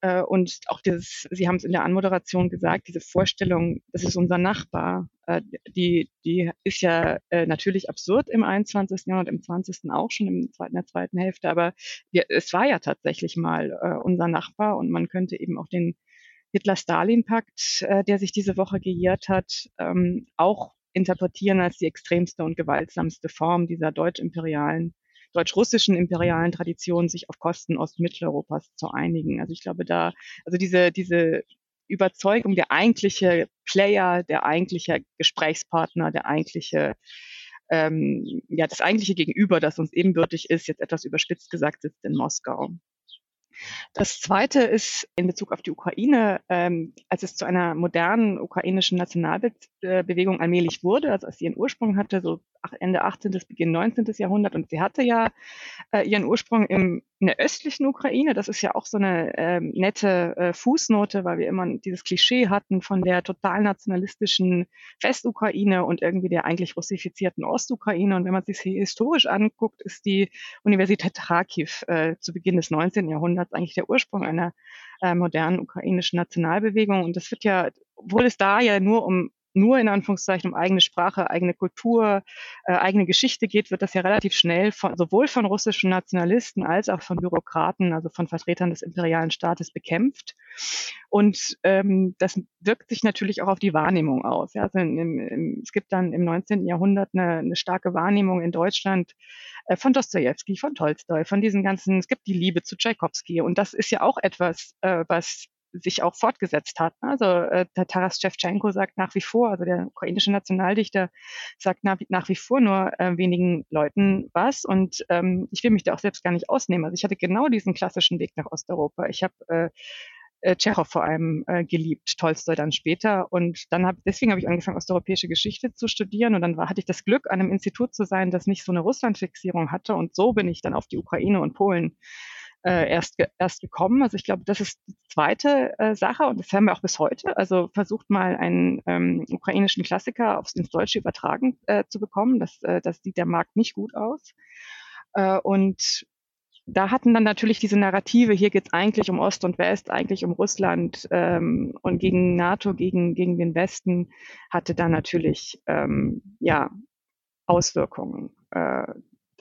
Äh, und auch dieses, Sie haben es in der Anmoderation gesagt, diese Vorstellung, das ist unser Nachbar, äh, die, die ist ja äh, natürlich absurd im 21. Jahrhundert, im 20. auch schon im zweiten, in der zweiten Hälfte, aber wir, es war ja tatsächlich mal unser Nachbar und man könnte eben auch den Hitler-Stalin-Pakt, der sich diese Woche gejährt hat, ähm, auch interpretieren als die extremste und gewaltsamste Form dieser deutsch-imperialen deutsch-russischen imperialen Tradition sich auf Kosten Ostmitteleuropas zu einigen. Also ich glaube da, also diese, diese Überzeugung, der eigentliche Player, der eigentliche Gesprächspartner, der eigentliche ähm, ja, das eigentliche Gegenüber, das uns ebenbürtig ist, jetzt etwas überspitzt gesagt, sitzt in Moskau. Das Zweite ist in Bezug auf die Ukraine, ähm, als es zu einer modernen ukrainischen Nationalbewegung allmählich wurde, also als sie ihren Ursprung hatte, so Ende 18. bis Beginn 19. Jahrhundert. Und sie hatte ja äh, ihren Ursprung im, in der östlichen Ukraine. Das ist ja auch so eine äh, nette äh, Fußnote, weil wir immer dieses Klischee hatten von der total nationalistischen Westukraine und irgendwie der eigentlich russifizierten Ostukraine. Und wenn man sich historisch anguckt, ist die Universität Kharkiv äh, zu Beginn des 19. Jahrhunderts eigentlich der Ursprung einer äh, modernen ukrainischen Nationalbewegung. Und das wird ja, obwohl es da ja nur um nur in Anführungszeichen um eigene Sprache, eigene Kultur, äh, eigene Geschichte geht, wird das ja relativ schnell von, sowohl von russischen Nationalisten als auch von Bürokraten, also von Vertretern des imperialen Staates bekämpft. Und ähm, das wirkt sich natürlich auch auf die Wahrnehmung aus. Ja? Also im, im, es gibt dann im 19. Jahrhundert eine, eine starke Wahrnehmung in Deutschland äh, von Dostoevsky, von Tolstoi, von diesen ganzen, es gibt die Liebe zu Tchaikovsky. Und das ist ja auch etwas, äh, was sich auch fortgesetzt hat. Also äh, der Taras Shevchenko sagt nach wie vor, also der ukrainische Nationaldichter sagt nach, nach wie vor nur äh, wenigen Leuten was. Und ähm, ich will mich da auch selbst gar nicht ausnehmen. Also ich hatte genau diesen klassischen Weg nach Osteuropa. Ich habe äh, äh, Tschechow vor allem äh, geliebt, Tolstoi dann später. Und dann habe deswegen habe ich angefangen, osteuropäische Geschichte zu studieren. Und dann war, hatte ich das Glück, an einem Institut zu sein, das nicht so eine Russlandfixierung hatte. Und so bin ich dann auf die Ukraine und Polen äh, erst, erst gekommen. Also ich glaube, das ist die zweite äh, Sache und das haben wir auch bis heute. Also versucht mal einen ähm, ukrainischen Klassiker aufs, ins Deutsche übertragen äh, zu bekommen. Das, äh, das sieht der Markt nicht gut aus. Äh, und da hatten dann natürlich diese Narrative, hier geht es eigentlich um Ost und West, eigentlich um Russland ähm, und gegen NATO, gegen, gegen den Westen, hatte da natürlich ähm, ja, Auswirkungen. Äh,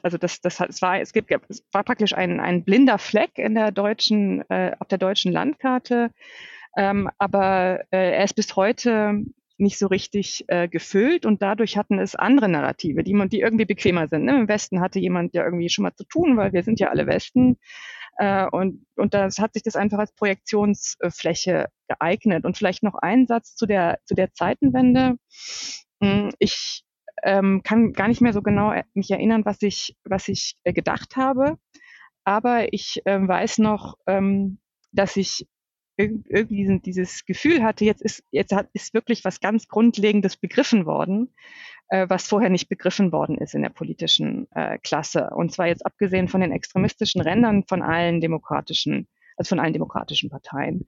also das, das, es war, es gibt, es war praktisch ein, ein blinder Fleck in der deutschen, äh, auf der deutschen Landkarte. Ähm, aber äh, er ist bis heute nicht so richtig äh, gefüllt und dadurch hatten es andere Narrative, die die irgendwie bequemer sind. Ne? Im Westen hatte jemand ja irgendwie schon mal zu tun, weil wir sind ja alle Westen. Äh, und, und das hat sich das einfach als Projektionsfläche geeignet. Und vielleicht noch ein Satz zu der, zu der Zeitenwende. Hm, ich ähm, kann gar nicht mehr so genau äh, mich erinnern, was ich, was ich äh, gedacht habe. Aber ich ähm, weiß noch, ähm, dass ich irgendwie dieses Gefühl hatte, jetzt ist, jetzt hat, ist wirklich was ganz Grundlegendes begriffen worden, äh, was vorher nicht begriffen worden ist in der politischen äh, Klasse. Und zwar jetzt abgesehen von den extremistischen Rändern von allen demokratischen, also von allen demokratischen Parteien.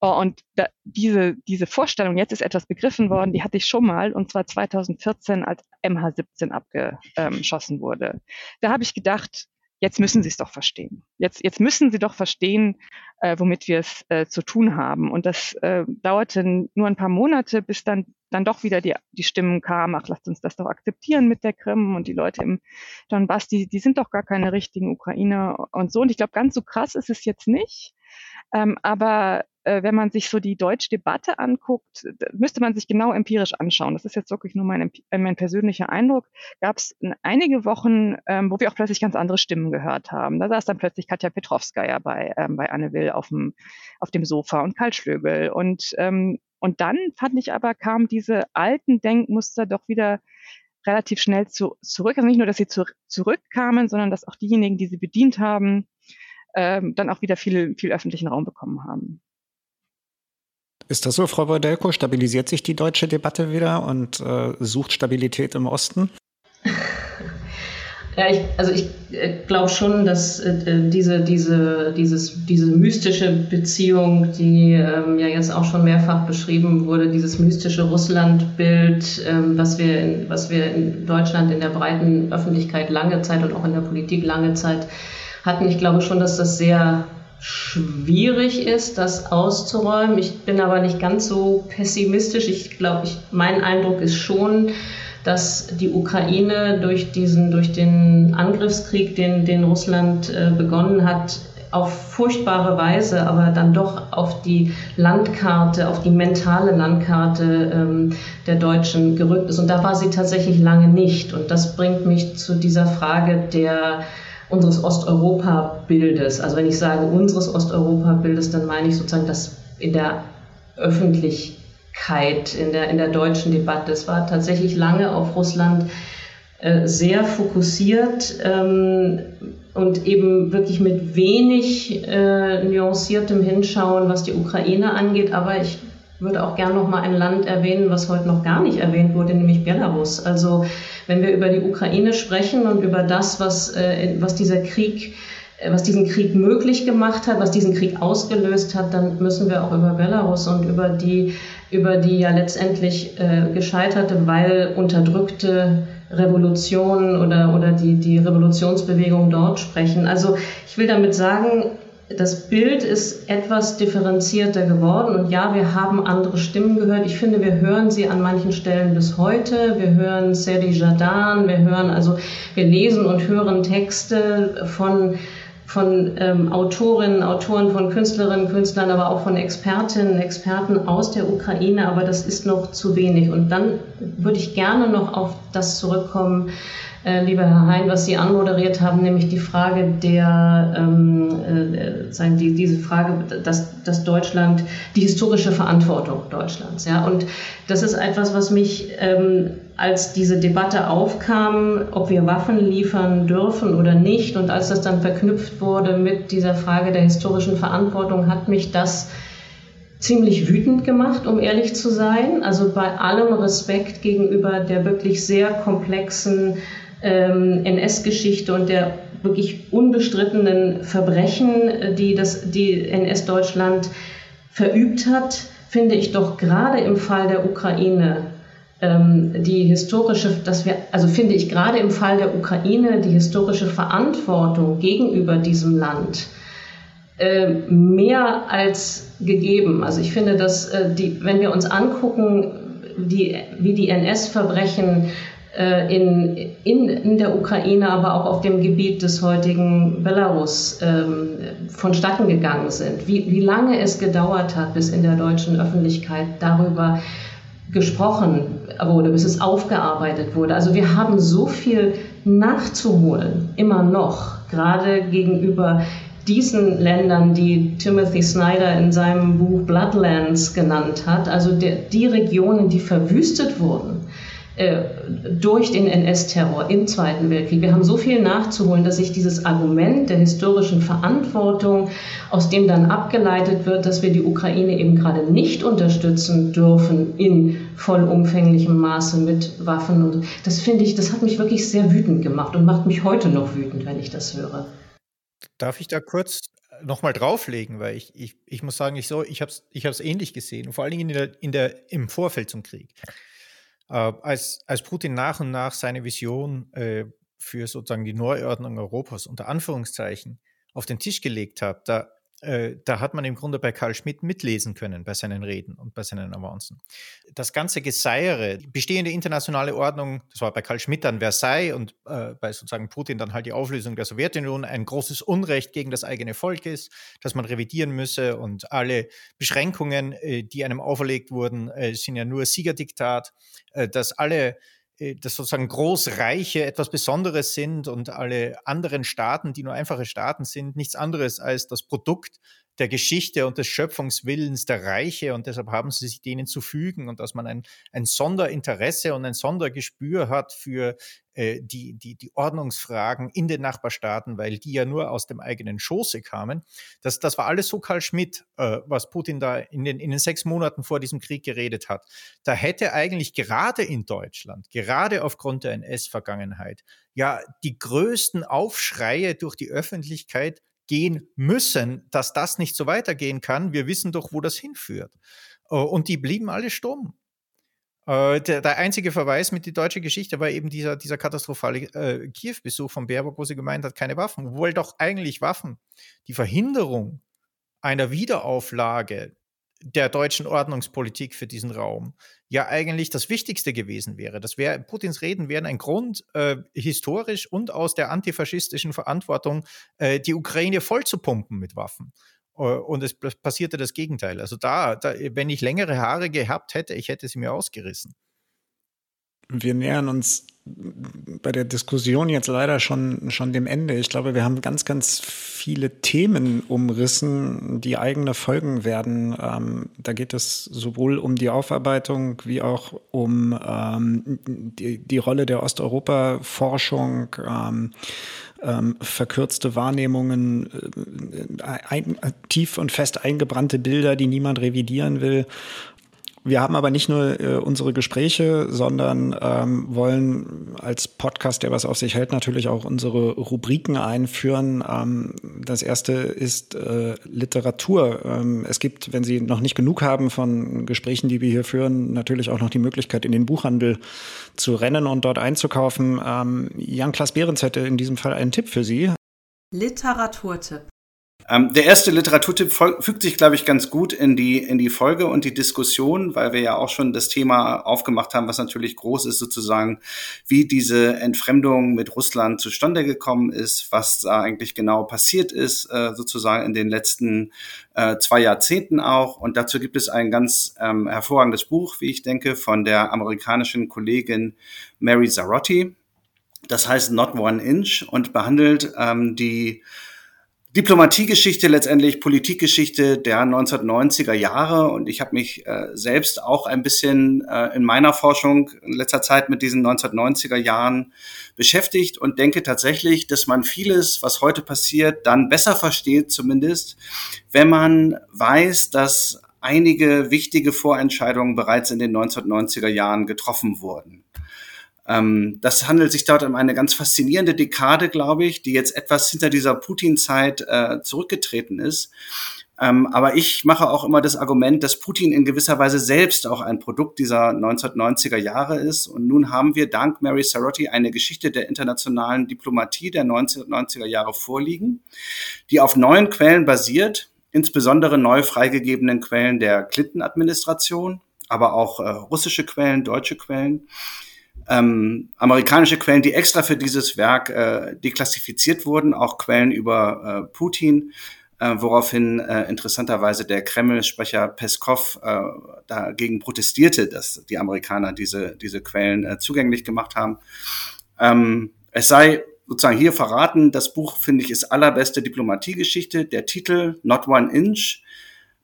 Oh, und da, diese, diese Vorstellung, jetzt ist etwas begriffen worden, die hatte ich schon mal, und zwar 2014, als MH17 abgeschossen wurde. Da habe ich gedacht, jetzt müssen Sie es doch verstehen. Jetzt, jetzt müssen Sie doch verstehen, äh, womit wir es äh, zu tun haben. Und das äh, dauerte nur ein paar Monate, bis dann, dann doch wieder die, die Stimmen kamen, ach, lasst uns das doch akzeptieren mit der Krim und die Leute im Donbass, die, die sind doch gar keine richtigen Ukrainer und so. Und ich glaube, ganz so krass ist es jetzt nicht. Ähm, aber wenn man sich so die deutsche Debatte anguckt, müsste man sich genau empirisch anschauen. Das ist jetzt wirklich nur mein, äh, mein persönlicher Eindruck. Gab es einige Wochen, ähm, wo wir auch plötzlich ganz andere Stimmen gehört haben. Da saß dann plötzlich Katja Petrovskaya bei, ähm, bei Anne Will auf dem, auf dem Sofa und Karl Schlögel. Und, ähm, und dann fand ich aber, kamen diese alten Denkmuster doch wieder relativ schnell zu, zurück. Also nicht nur, dass sie zu, zurückkamen, sondern dass auch diejenigen, die sie bedient haben, ähm, dann auch wieder viel, viel öffentlichen Raum bekommen haben. Ist das so, Frau Bordelko? Stabilisiert sich die deutsche Debatte wieder und äh, sucht Stabilität im Osten? [laughs] Ja, ich, also ich äh, glaube schon, dass äh, diese, diese, dieses, diese mystische Beziehung, die ähm, ja jetzt auch schon mehrfach beschrieben wurde, dieses mystische Russlandbild, ähm, was, wir in, was wir in Deutschland in der breiten Öffentlichkeit lange Zeit und auch in der Politik lange Zeit hatten. Ich glaube schon, dass das sehr schwierig ist, das auszuräumen. Ich bin aber nicht ganz so pessimistisch. Ich glaube, ich, mein Eindruck ist schon, dass die Ukraine durch diesen, durch den Angriffskrieg, den, den Russland äh, begonnen hat, auf furchtbare Weise, aber dann doch auf die Landkarte, auf die mentale Landkarte ähm, der Deutschen gerückt ist. Und da war sie tatsächlich lange nicht. Und das bringt mich zu dieser Frage der unseres Osteuropa-Bildes. Also wenn ich sage unseres Osteuropa-Bildes, dann meine ich sozusagen das in der Öffentlichkeit, in der, in der deutschen Debatte. Es war tatsächlich lange auf Russland äh, sehr fokussiert ähm, und eben wirklich mit wenig äh, nuanciertem Hinschauen, was die Ukraine angeht. Aber ich würde auch gerne noch mal ein Land erwähnen, was heute noch gar nicht erwähnt wurde, nämlich Belarus. Also wenn wir über die Ukraine sprechen und über das, was, äh, was dieser Krieg äh, was diesen Krieg möglich gemacht hat, was diesen Krieg ausgelöst hat, dann müssen wir auch über Belarus und über die, über die ja letztendlich äh, gescheiterte, weil unterdrückte Revolution oder, oder die, die Revolutionsbewegung dort sprechen. Also ich will damit sagen, das Bild ist etwas differenzierter geworden und ja, wir haben andere Stimmen gehört. Ich finde, wir hören sie an manchen Stellen bis heute. Wir hören Seri Jadan, wir hören also, wir lesen und hören Texte von von ähm, Autorinnen, Autoren, von Künstlerinnen, Künstlern, aber auch von Expertinnen, Experten aus der Ukraine, aber das ist noch zu wenig. Und dann würde ich gerne noch auf das zurückkommen, lieber Herr Hein, was Sie anmoderiert haben, nämlich die Frage der, ähm, äh, sagen die, diese Frage, dass, dass Deutschland, die historische Verantwortung Deutschlands, ja, und das ist etwas, was mich, ähm, als diese Debatte aufkam, ob wir Waffen liefern dürfen oder nicht, und als das dann verknüpft wurde mit dieser Frage der historischen Verantwortung, hat mich das ziemlich wütend gemacht, um ehrlich zu sein. Also bei allem Respekt gegenüber der wirklich sehr komplexen ähm, NS-Geschichte und der wirklich unbestrittenen Verbrechen, die das die NS-Deutschland verübt hat, finde ich doch gerade im Fall der Ukraine ähm, die historische, dass wir, also finde ich gerade im Fall der Ukraine die historische Verantwortung gegenüber diesem Land äh, mehr als gegeben. Also ich finde, dass äh, die, wenn wir uns angucken, die, wie die NS-Verbrechen äh, in, in, in der Ukraine, aber auch auf dem Gebiet des heutigen Belarus ähm, vonstatten gegangen sind, wie, wie lange es gedauert hat, bis in der deutschen Öffentlichkeit darüber gesprochen wurde, bis es aufgearbeitet wurde. Also wir haben so viel nachzuholen, immer noch, gerade gegenüber diesen Ländern, die Timothy Snyder in seinem Buch Bloodlands genannt hat, also der, die Regionen, die verwüstet wurden durch den NS-Terror im Zweiten Weltkrieg. Wir haben so viel nachzuholen, dass sich dieses Argument der historischen Verantwortung, aus dem dann abgeleitet wird, dass wir die Ukraine eben gerade nicht unterstützen dürfen in vollumfänglichem Maße mit Waffen. Und das finde ich, das hat mich wirklich sehr wütend gemacht und macht mich heute noch wütend, wenn ich das höre. Darf ich da kurz äh, nochmal drauflegen, weil ich, ich, ich muss sagen, ich, so, ich habe es ich ähnlich gesehen, vor allen Dingen in der, in der, im Vorfeld zum Krieg. Äh, als, als Putin nach und nach seine Vision äh, für sozusagen die Neuordnung Europas unter Anführungszeichen auf den Tisch gelegt hat, da äh, da hat man im Grunde bei Karl Schmidt mitlesen können bei seinen Reden und bei seinen Avancen. Das ganze Geseiere, die bestehende internationale Ordnung, das war bei Karl Schmidt dann Versailles und äh, bei sozusagen Putin dann halt die Auflösung der Sowjetunion, ein großes Unrecht gegen das eigene Volk ist, das man revidieren müsse und alle Beschränkungen, äh, die einem auferlegt wurden, äh, sind ja nur Siegerdiktat, äh, dass alle dass sozusagen Großreiche etwas Besonderes sind und alle anderen Staaten, die nur einfache Staaten sind, nichts anderes als das Produkt der Geschichte und des Schöpfungswillens der Reiche. Und deshalb haben sie sich denen zu fügen. Und dass man ein, ein Sonderinteresse und ein Sondergespür hat für äh, die, die, die Ordnungsfragen in den Nachbarstaaten, weil die ja nur aus dem eigenen Schoße kamen. Das, das war alles so Karl Schmidt, äh, was Putin da in den, in den sechs Monaten vor diesem Krieg geredet hat. Da hätte eigentlich gerade in Deutschland, gerade aufgrund der NS-Vergangenheit, ja die größten Aufschreie durch die Öffentlichkeit gehen müssen, dass das nicht so weitergehen kann. Wir wissen doch, wo das hinführt. Äh, und die blieben alle stumm. Äh, der, der, einzige Verweis mit die deutsche Geschichte war eben dieser, dieser katastrophale äh, Kiew-Besuch von Baerbock, wo sie gemeint hat, keine Waffen. Obwohl doch eigentlich Waffen die Verhinderung einer Wiederauflage der deutschen Ordnungspolitik für diesen Raum ja eigentlich das Wichtigste gewesen wäre. Das wäre, Putins Reden wären ein Grund, äh, historisch und aus der antifaschistischen Verantwortung, äh, die Ukraine vollzupumpen mit Waffen. Äh, und es passierte das Gegenteil. Also da, da, wenn ich längere Haare gehabt hätte, ich hätte sie mir ausgerissen. Wir nähern uns bei der Diskussion jetzt leider schon, schon dem Ende. Ich glaube, wir haben ganz, ganz viele Themen umrissen, die eigene Folgen werden. Ähm, da geht es sowohl um die Aufarbeitung wie auch um ähm, die, die Rolle der Osteuropa-Forschung, ähm, ähm, verkürzte Wahrnehmungen, äh, ein, tief und fest eingebrannte Bilder, die niemand revidieren will. Wir haben aber nicht nur äh, unsere Gespräche, sondern ähm, wollen als Podcast, der was auf sich hält, natürlich auch unsere Rubriken einführen. Ähm, das erste ist äh, Literatur. Ähm, es gibt, wenn Sie noch nicht genug haben von Gesprächen, die wir hier führen, natürlich auch noch die Möglichkeit, in den Buchhandel zu rennen und dort einzukaufen. Ähm, Jan-Klaas Behrens hätte in diesem Fall einen Tipp für Sie. Literaturtipp. Ähm, der erste Literaturtipp fügt sich, glaube ich, ganz gut in die, in die Folge und die Diskussion, weil wir ja auch schon das Thema aufgemacht haben, was natürlich groß ist, sozusagen, wie diese Entfremdung mit Russland zustande gekommen ist, was da eigentlich genau passiert ist, äh, sozusagen in den letzten äh, zwei Jahrzehnten auch. Und dazu gibt es ein ganz ähm, hervorragendes Buch, wie ich denke, von der amerikanischen Kollegin Mary Zarotti. Das heißt Not One Inch und behandelt ähm, die Diplomatiegeschichte letztendlich, Politikgeschichte der 1990er Jahre und ich habe mich äh, selbst auch ein bisschen äh, in meiner Forschung in letzter Zeit mit diesen 1990er Jahren beschäftigt und denke tatsächlich, dass man vieles, was heute passiert, dann besser versteht zumindest, wenn man weiß, dass einige wichtige Vorentscheidungen bereits in den 1990er Jahren getroffen wurden. Ähm, das handelt sich dort um eine ganz faszinierende Dekade, glaube ich, die jetzt etwas hinter dieser Putin-Zeit äh, zurückgetreten ist. Ähm, aber ich mache auch immer das Argument, dass Putin in gewisser Weise selbst auch ein Produkt dieser 1990er Jahre ist. Und nun haben wir dank Mary Sarotti eine Geschichte der internationalen Diplomatie der 1990er Jahre vorliegen, die auf neuen Quellen basiert, insbesondere neu freigegebenen Quellen der Clinton-Administration, aber auch äh, russische Quellen, deutsche Quellen. Ähm, amerikanische Quellen, die extra für dieses Werk äh, deklassifiziert wurden, auch Quellen über äh, Putin äh, woraufhin äh, interessanterweise der Kreml-Sprecher Peskov äh, dagegen protestierte, dass die Amerikaner diese, diese Quellen äh, zugänglich gemacht haben. Ähm, es sei sozusagen hier verraten, das Buch, finde ich, ist allerbeste Diplomatiegeschichte. Der Titel Not One Inch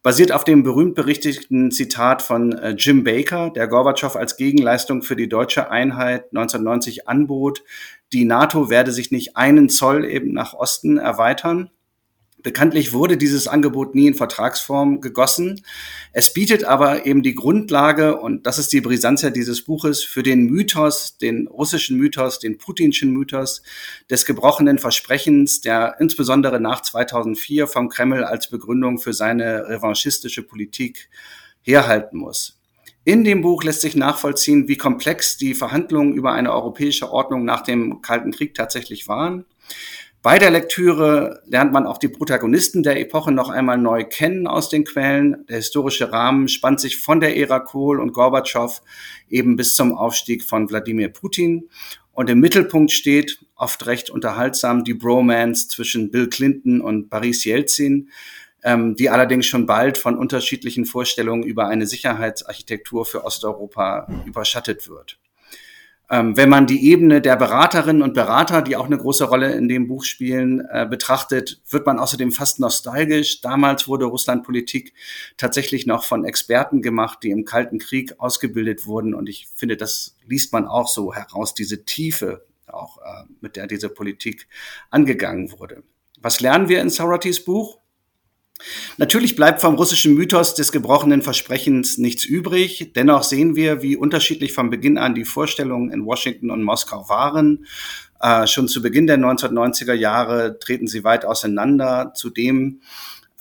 basiert auf dem berühmt berichtigten Zitat von äh, Jim Baker, der Gorbatschow als Gegenleistung für die deutsche Einheit 1990 anbot, die NATO werde sich nicht einen Zoll eben nach Osten erweitern. Bekanntlich wurde dieses Angebot nie in Vertragsform gegossen. Es bietet aber eben die Grundlage, und das ist die Brisanz dieses Buches, für den Mythos, den russischen Mythos, den putinschen Mythos des gebrochenen Versprechens, der insbesondere nach 2004 vom Kreml als Begründung für seine revanchistische Politik herhalten muss. In dem Buch lässt sich nachvollziehen, wie komplex die Verhandlungen über eine europäische Ordnung nach dem Kalten Krieg tatsächlich waren bei der Lektüre lernt man auch die Protagonisten der Epoche noch einmal neu kennen aus den Quellen. Der historische Rahmen spannt sich von der Ära Kohl und Gorbatschow eben bis zum Aufstieg von Wladimir Putin. Und im Mittelpunkt steht, oft recht unterhaltsam, die Bromance zwischen Bill Clinton und Boris Yeltsin, ähm, die allerdings schon bald von unterschiedlichen Vorstellungen über eine Sicherheitsarchitektur für Osteuropa überschattet wird. Ähm, wenn man die Ebene der Beraterinnen und Berater, die auch eine große Rolle in dem Buch spielen, äh, betrachtet, wird man außerdem fast nostalgisch. Damals wurde Russlandpolitik tatsächlich noch von Experten gemacht, die im Kalten Krieg ausgebildet wurden. Und ich finde, das liest man auch so heraus, diese Tiefe, auch äh, mit der diese Politik angegangen wurde. Was lernen wir in Sorotys Buch? Natürlich bleibt vom russischen Mythos des gebrochenen Versprechens nichts übrig. Dennoch sehen wir, wie unterschiedlich von Beginn an die Vorstellungen in Washington und Moskau waren. Äh, schon zu Beginn der 1990er Jahre treten sie weit auseinander. Zudem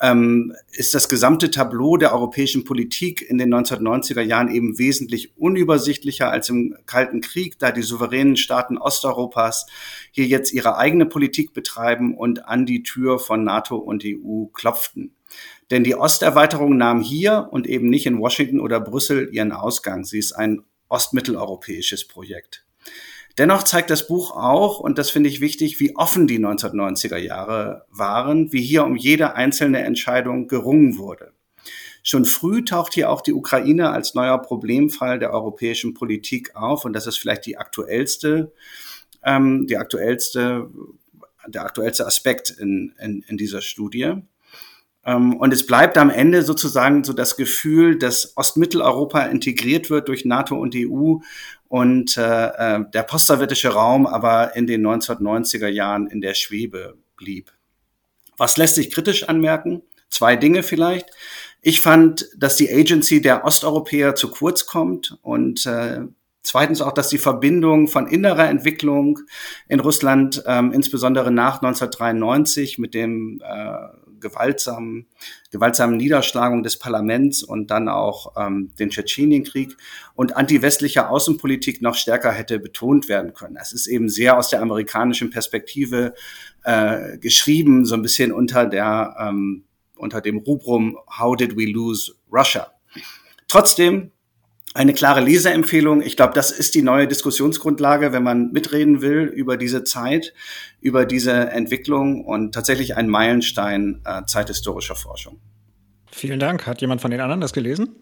ähm, ist das gesamte Tableau der europäischen Politik in den 1990er Jahren eben wesentlich unübersichtlicher als im Kalten Krieg, da die souveränen Staaten Osteuropas hier jetzt ihre eigene Politik betreiben und an die Tür von NATO und EU klopften. Denn die Osterweiterung nahm hier und eben nicht in Washington oder Brüssel ihren Ausgang. Sie ist ein ostmitteleuropäisches Projekt. Dennoch zeigt das Buch auch, und das finde ich wichtig, wie offen die 1990er Jahre waren, wie hier um jede einzelne Entscheidung gerungen wurde. Schon früh taucht hier auch die Ukraine als neuer Problemfall der europäischen Politik auf, und das ist vielleicht die aktuellste, ähm, die aktuellste, der aktuellste Aspekt in, in, in dieser Studie. Ähm, und es bleibt am Ende sozusagen so das Gefühl, dass Ostmitteleuropa integriert wird durch NATO und EU und äh, äh, der postsowjetische Raum aber in den 1990er Jahren in der Schwebe blieb. Was lässt sich kritisch anmerken? Zwei Dinge vielleicht. Ich fand, dass die Agency der Osteuropäer zu kurz kommt und äh, Zweitens auch, dass die Verbindung von innerer Entwicklung in Russland, ähm, insbesondere nach 1993 mit dem äh, gewaltsamen, gewaltsamen Niederschlagung des Parlaments und dann auch ähm, den Tschetschenienkrieg und anti-westliche Außenpolitik noch stärker hätte betont werden können. Es ist eben sehr aus der amerikanischen Perspektive äh, geschrieben, so ein bisschen unter der ähm, unter dem Rubrum How did we lose Russia? Trotzdem eine klare Leseempfehlung. Ich glaube, das ist die neue Diskussionsgrundlage, wenn man mitreden will über diese Zeit, über diese Entwicklung und tatsächlich ein Meilenstein äh, zeithistorischer Forschung. Vielen Dank. Hat jemand von den anderen das gelesen?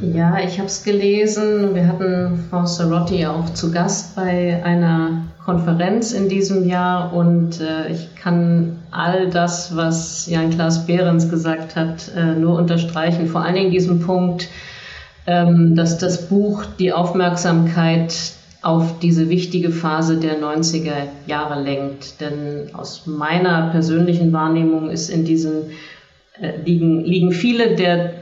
Ja, ich habe es gelesen. Wir hatten Frau Sarotti auch zu Gast bei einer Konferenz in diesem Jahr und äh, ich kann all das, was Jan-Klaas Behrens gesagt hat, äh, nur unterstreichen. Vor allen Dingen diesen Punkt, dass das Buch die Aufmerksamkeit auf diese wichtige Phase der 90er Jahre lenkt. Denn aus meiner persönlichen Wahrnehmung ist in diesen äh, liegen, liegen viele der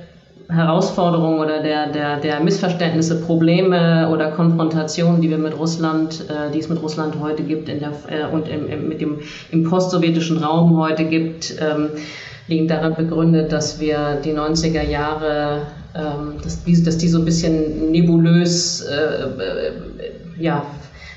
Herausforderungen oder der, der, der Missverständnisse, Probleme oder Konfrontationen, die wir mit Russland, äh, die es mit Russland heute gibt in der, äh, und im, im, mit dem, im postsowjetischen Raum heute gibt, ähm, liegen darin begründet, dass wir die 90er Jahre, ähm, dass, die, dass die so ein bisschen nebulös, äh, äh, ja,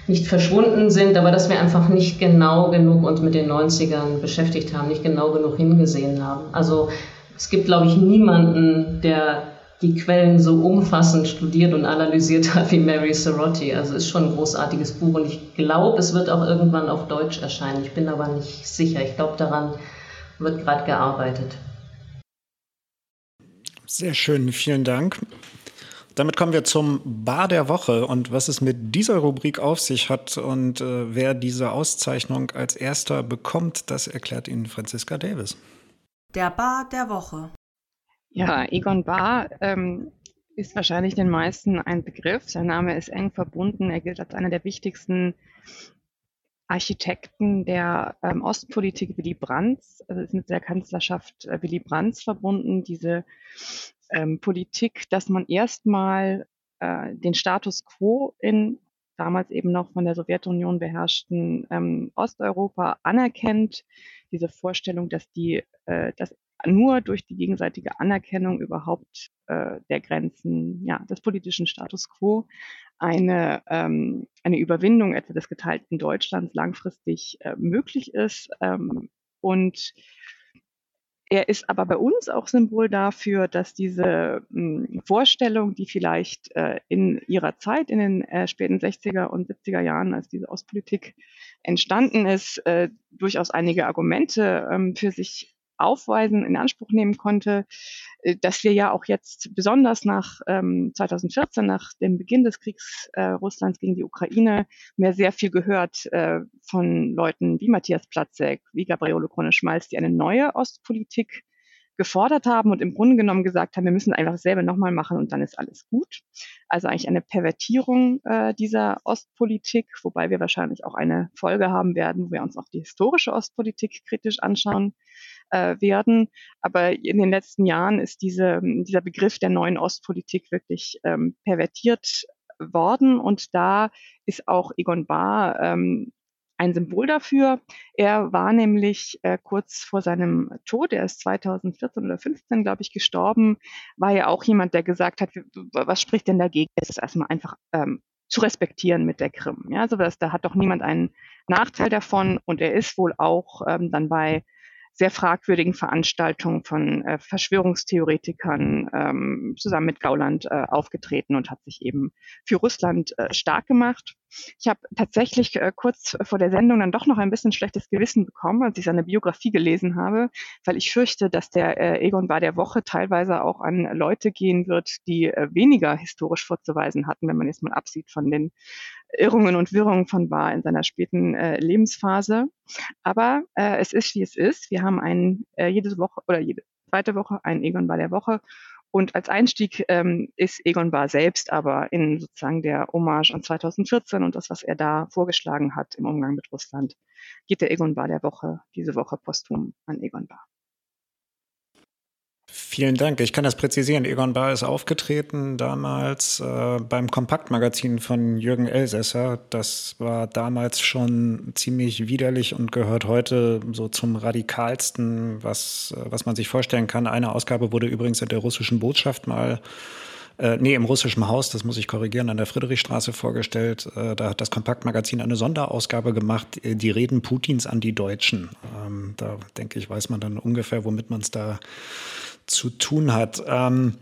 nicht verschwunden sind, aber dass wir einfach nicht genau genug uns mit den 90ern beschäftigt haben, nicht genau genug hingesehen haben. Also es gibt, glaube ich, niemanden, der die Quellen so umfassend studiert und analysiert hat wie Mary Serotti. Also ist schon ein großartiges Buch und ich glaube, es wird auch irgendwann auf Deutsch erscheinen. Ich bin aber nicht sicher. Ich glaube, daran wird gerade gearbeitet. Sehr schön, vielen Dank. Damit kommen wir zum Bar der Woche und was es mit dieser Rubrik auf sich hat und äh, wer diese Auszeichnung als erster bekommt, das erklärt Ihnen Franziska Davis. Der Bar der Woche. Ja, Egon Bar ähm, ist wahrscheinlich den meisten ein Begriff. Sein Name ist eng verbunden. Er gilt als einer der wichtigsten Architekten der ähm, Ostpolitik Willy Brandts, also ist mit der Kanzlerschaft äh, Willy Brandts verbunden, diese ähm, Politik, dass man erstmal äh, den Status quo in damals eben noch von der Sowjetunion beherrschten ähm, Osteuropa anerkennt, diese Vorstellung, dass die, äh, dass nur durch die gegenseitige Anerkennung überhaupt äh, der Grenzen ja, des politischen Status quo eine, ähm, eine Überwindung etwa des geteilten Deutschlands langfristig äh, möglich ist. Ähm, und er ist aber bei uns auch Symbol dafür, dass diese mh, hm, Vorstellung, die vielleicht äh, in ihrer Zeit, in den äh, späten 60er und 70er Jahren, als diese Ostpolitik entstanden ist, äh, durchaus einige Argumente ähm, für sich aufweisen, in Anspruch nehmen konnte, äh, dass wir ja auch jetzt besonders nach ähm, 2014, nach dem Beginn des Kriegs äh, Russlands gegen die Ukraine, mehr sehr viel gehört äh, von Leuten wie Matthias Platzek, wie Gabriele Krone-Schmalz, die eine neue Ostpolitik gefordert haben und im Grunde genommen gesagt haben, wir müssen einfach selber nochmal machen und dann ist alles gut. Also eigentlich eine Pervertierung äh, dieser Ostpolitik, wobei wir wahrscheinlich auch eine Folge haben werden, wo wir uns auch die historische Ostpolitik kritisch anschauen äh, werden. Aber in den letzten Jahren ist diese, dieser Begriff der neuen Ostpolitik wirklich ähm, pervertiert worden und da ist auch Egon Bahr ähm, ein Symbol dafür. Er war nämlich äh, kurz vor seinem Tod, er ist 2014 oder 15, glaube ich, gestorben, war ja auch jemand, der gesagt hat, was spricht denn dagegen? Es ist erstmal einfach ähm, zu respektieren mit der Krim. Ja, also das, da hat doch niemand einen Nachteil davon und er ist wohl auch ähm, dann bei sehr fragwürdigen Veranstaltungen von äh, Verschwörungstheoretikern ähm, zusammen mit Gauland äh, aufgetreten und hat sich eben für Russland äh, stark gemacht. Ich habe tatsächlich äh, kurz vor der Sendung dann doch noch ein bisschen schlechtes Gewissen bekommen, als ich seine Biografie gelesen habe, weil ich fürchte, dass der äh, Egon war der Woche teilweise auch an Leute gehen wird, die äh, weniger historisch vorzuweisen hatten, wenn man jetzt mal absieht von den Irrungen und Wirrungen von Bar in seiner späten äh, Lebensphase. Aber äh, es ist, wie es ist. Wir haben ein, äh, jede Woche oder jede zweite Woche ein Egon Bar der Woche. Und als Einstieg ähm, ist Egon Bar selbst aber in sozusagen der Hommage an 2014 und das, was er da vorgeschlagen hat im Umgang mit Russland, geht der Egon Bar der Woche diese Woche posthum an Egon Bar. Vielen Dank. Ich kann das präzisieren. Egon Bahr ist aufgetreten damals äh, beim Kompaktmagazin von Jürgen Elsässer. Das war damals schon ziemlich widerlich und gehört heute so zum radikalsten, was, äh, was man sich vorstellen kann. Eine Ausgabe wurde übrigens in der russischen Botschaft mal äh, nee, im russischen Haus, das muss ich korrigieren, an der Friedrichstraße vorgestellt. Äh, da hat das Kompaktmagazin eine Sonderausgabe gemacht, äh, die Reden Putins an die Deutschen. Ähm, da denke ich, weiß man dann ungefähr, womit man es da zu tun hat. Ähm,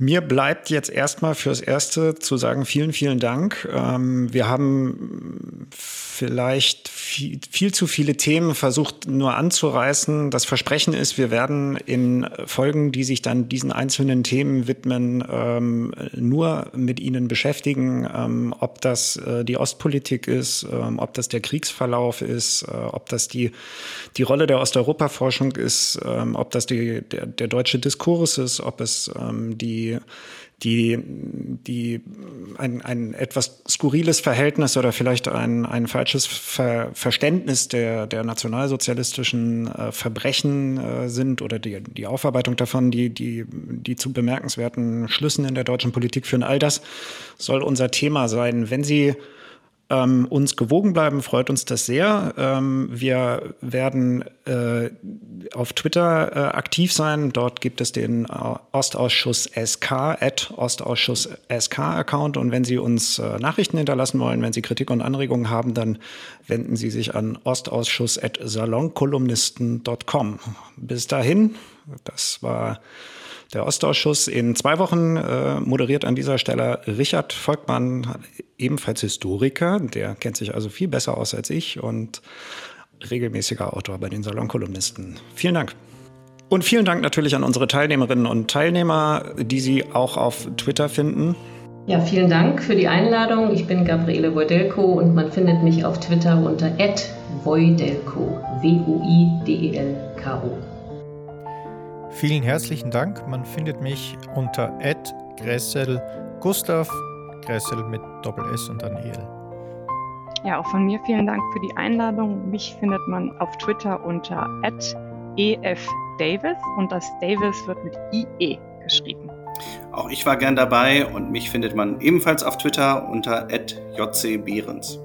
mir bleibt jetzt erstmal fürs Erste zu sagen, vielen, vielen Dank. Ähm, wir haben vielleicht viel, viel, zu viele Themen versucht nur anzureißen. Das Versprechen ist, wir werden in Folgen, die sich dann diesen einzelnen Themen widmen, ähm, nur mit ihnen beschäftigen, ähm, ob das äh, die Ostpolitik ist, ob das der Kriegsverlauf ist, äh, ob das die, die Rolle der Osteuropa-Forschung ist, ob das die, der, der deutsche Diskurs ist, ob es ähm, die die, ein, ein etwas skurriles Verhältnis oder vielleicht ein, ein falsches Ver Verständnis der, der nationalsozialistischen äh, Verbrechen äh, sind oder die, die Aufarbeitung davon, die, die, die zu bemerkenswerten Schlüssen in der deutschen Politik führen. All das soll unser Thema sein. Wenn Sie ähm, uns gewogen bleiben, freut uns das sehr. Ähm, wir werden äh, auf Twitter äh, aktiv sein. Dort gibt es den äh, Ostausschuss SK, at Ostausschuss SK Account. Und wenn Sie uns äh, Nachrichten hinterlassen wollen, wenn Sie Kritik und Anregungen haben, dann wenden Sie sich an ostausschuss at salonkolumnisten.com. Bis dahin, das war der Ostausschuss in zwei Wochen äh, moderiert an dieser Stelle Richard Volkmann, ebenfalls Historiker, der kennt sich also viel besser aus als ich und regelmäßiger Autor bei den Salonkolumnisten. Vielen Dank. Und vielen Dank natürlich an unsere Teilnehmerinnen und Teilnehmer, die Sie auch auf Twitter finden. Ja, vielen Dank für die Einladung. Ich bin Gabriele Wojdelko und man findet mich auf Twitter unter @wojdelko, W-O-I-D-E-L-K-O. Vielen herzlichen Dank. Man findet mich unter Gressel Gustav, Gressel mit Doppel S und dann EL. Ja, auch von mir vielen Dank für die Einladung. Mich findet man auf Twitter unter efdavis und das Davis wird mit IE geschrieben. Auch ich war gern dabei und mich findet man ebenfalls auf Twitter unter jcbehrens.